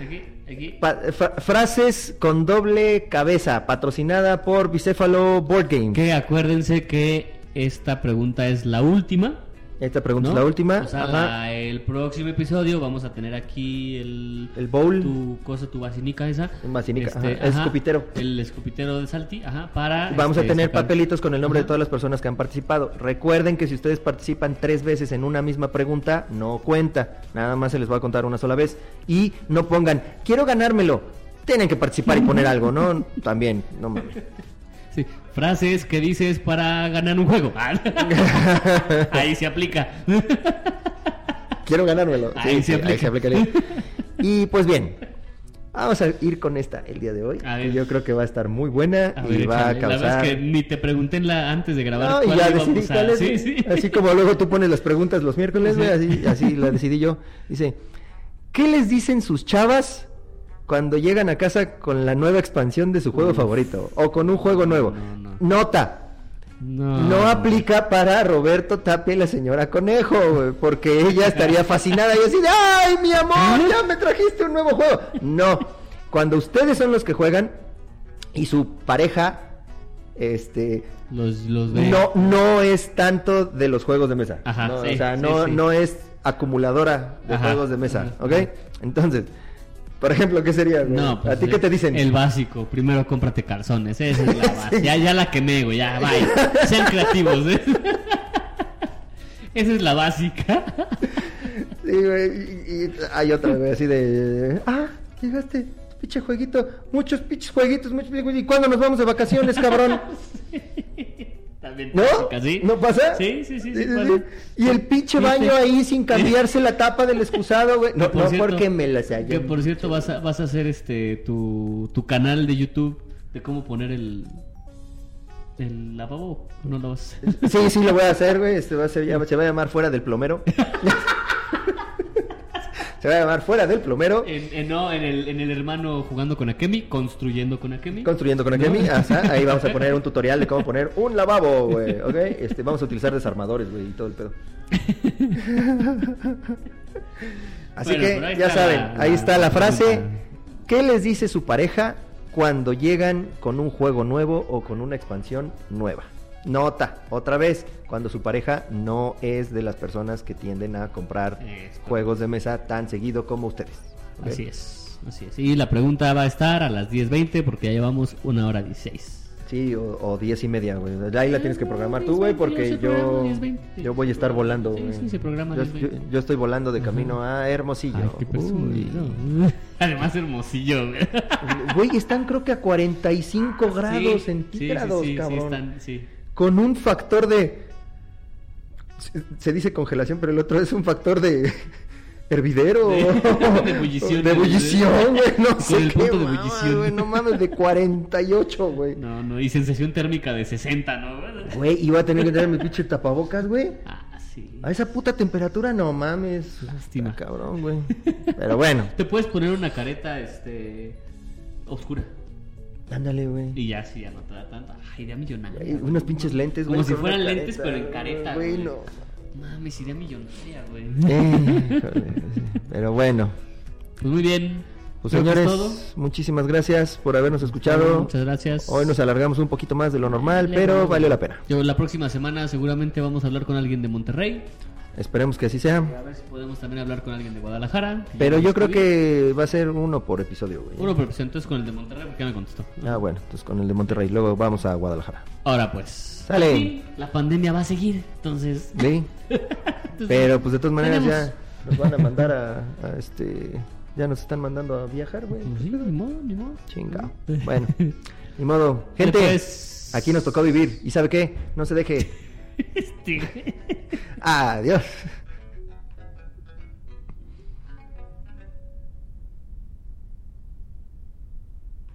S1: frases con doble cabeza, patrocinada por Bicéfalo Board Game.
S2: Que acuérdense que esta pregunta es la última.
S1: Esta pregunta
S2: ¿no?
S1: es la última.
S2: O sea,
S1: Ajá.
S2: la- el próximo episodio vamos a tener aquí el,
S1: El bowl.
S2: tu cosa, tu basinica esa. Este,
S1: Basinica, ajá, el escupitero.
S2: El escupitero de Salti, ajá, para...
S1: Vamos a
S2: este,
S1: tener
S2: sacar-
S1: papelitos con el nombre de todas las personas que han participado. Recuerden que si ustedes participan tres veces en una misma pregunta, no cuenta. Nada más se les va a contar una sola vez. Y no pongan, quiero ganármelo. Tienen que participar y poner [LAUGHS] algo, ¿no? También, no mames.
S2: Sí, frases que dices para ganar un juego. [LAUGHS] Ahí se aplica.
S1: Quiero ganármelo.
S2: Ahí se aplica.
S1: aplicaría. Y pues bien, vamos a ir con esta el día de hoy. Que yo creo que va a estar muy buena
S2: A
S1: y
S2: ver,
S1: va a
S2: échale. La verdad
S1: causar...
S2: es que ni te pregunté la, antes de grabar
S1: No,
S2: cuál
S1: ya decidí
S2: a-
S1: cuál es,
S2: Sí,
S1: güey.
S2: sí.
S1: Así como luego tú pones las preguntas los miércoles, güey, así, así la decidí yo. Dice, ¿qué les dicen sus chavas cuando llegan a casa con la nueva expansión de su juego
S2: Uf.
S1: favorito? O con un juego nuevo.
S2: no, no.
S1: Nota,
S2: No,
S1: no aplica para Roberto Tapia y la señora Conejo, porque ella estaría [LAUGHS] fascinada y así de, ¡ay, mi amor, ya me trajiste un nuevo juego! No, cuando ustedes son los que juegan y su pareja, este,
S2: Los, los de...
S1: no, no es tanto de los juegos de mesa.
S2: Ajá,
S1: No,
S2: sí,
S1: o sea, no,
S2: sí.
S1: no es acumuladora de
S2: Ajá,
S1: juegos de mesa, ¿ok? Entonces, por ejemplo, ¿qué sería? güey?
S2: No, pues,
S1: ¿A ti qué te dicen?
S2: El básico. Primero cómprate calzones. Esa es la [LAUGHS] base. Ya, ya la quemé, güey. Ya, bye. [LAUGHS] Sean creativos, ¿eh? [LAUGHS] Esa es la básica.
S1: Sí, güey, y, y hay otra, güey, así de... Ah, llegaste, pinche jueguito, muchos pinches jueguitos, muchos pinches jueguitos. ¿Y cuándo nos vamos de vacaciones, cabrón?
S2: También
S1: ¿No? ¿No pasa?
S2: Sí, sí, sí. sí, pasa.
S1: Y el pinche baño ahí sin cambiarse [LAUGHS] la tapa del excusado, güey. No,
S2: por
S1: no
S2: cierto-
S1: porque me las hayan...
S2: Que por cierto vas a, vas a hacer este tu, tu canal de YouTube de cómo poner el el lavabo. No lo vas a hacer?
S1: Sí, sí, lo voy a hacer, güey. [LAUGHS] Este va a ser, ya- se va a llamar Fuera del Plomero. [LAUGHS] se va a llamar Fuera del Plomero.
S2: En, en- no, en el, en el hermano jugando con Akemi, construyendo con Akemi.
S1: Construyendo con Akemi.
S2: ¿No?
S1: Ajá, [LAUGHS] ahí vamos a poner un tutorial de cómo poner un lavabo, güey. ¿Ok? Este, vamos a utilizar desarmadores, güey, y todo el pedo. [LAUGHS] Así
S2: Bueno,
S1: que, ya saben,
S2: la-
S1: ahí está la
S2: la
S1: frase.
S2: pregunta.
S1: ¿Qué les dice su pareja cuando llegan con un juego nuevo o con una expansión nueva? Nota, otra vez, cuando su pareja no es de las personas que tienden a comprar
S2: Es
S1: juegos de mesa tan seguido como ustedes. ¿ok?
S2: Así es, así es. Y la pregunta va a estar a las 10.20 porque ya llevamos una hora 16.
S1: Sí, o, o diez y media, güey. Ahí la tienes que programar tú, güey,
S2: 10:20,
S1: porque yo,
S2: programa 10:20.
S1: yo voy a estar volando, güey.
S2: sí, se programa
S1: yo,
S2: 10:20.
S1: yo- yo estoy volando de camino a Hermosillo.
S2: Ay, qué. [LAUGHS] Además hermosillo, güey.
S1: Güey, están creo que a 45 grados
S2: Sí,
S1: centígrados,
S2: sí, sí,
S1: cabrón.
S2: Sí, están, sí.
S1: Con un factor de... se- dice congelación, pero el otro es un factor de... [LAUGHS] Hervidero. [LAUGHS] [LAUGHS]
S2: De- de ebullición.
S1: De ebullición, güey. No sé
S2: el
S1: qué mama, güey. No mames, de 48, güey.
S2: No, no, y sensación térmica de 60, ¿no?
S1: Güey, iba a tener que tener mi pinche tapabocas, güey.
S2: Ah, sí.
S1: A esa puta temperatura, no mames.
S2: Lástima.
S1: Está cabrón, güey. Pero bueno,
S2: Te puedes poner una careta, este, oscura.
S1: Ándale, güey.
S2: Y ya, sí, ya no te da tanta. Ay, idea millonaria.
S1: Güey, Unos pinches lentes, güey.
S2: Como si fueran lentes,
S1: careta,
S2: pero en careta,
S1: Güey,
S2: güey.
S1: no.
S2: Mames, idea millonaria, güey. [LAUGHS]
S1: Eh, sí. Pero bueno.
S2: Pues muy bien.
S1: Pues
S2: Creo
S1: señores, muchísimas gracias por habernos escuchado.
S2: Muchas gracias.
S1: Hoy nos alargamos un poquito más de lo normal, pero valió la pena.
S2: Yo la próxima semana seguramente vamos a hablar con alguien de Monterrey.
S1: Esperemos que así sea.
S2: A ver si podemos también hablar con alguien de Guadalajara.
S1: Pero yo creo que va a ser uno por episodio, güey.
S2: Uno, pero pues entonces con el de Monterrey porque me contestó.
S1: Ah, bueno, entonces con el de Monterrey. Luego vamos a Guadalajara.
S2: Ahora pues.
S1: Sale.
S2: la pandemia va a seguir, entonces.
S1: ¿Sí? [LAUGHS]
S2: entonces,
S1: Pero pues de todas maneras
S2: tenemos-
S1: ya nos van a mandar a, a este... Ya nos están mandando a viajar, güey.
S2: Pues sí, ni modo, ni modo.
S1: Chinga. [LAUGHS] Bueno, ni modo. Gente,
S2: Pues-
S1: aquí nos tocó vivir. ¿Y sabe qué? No se deje.
S2: Este.
S1: Adiós.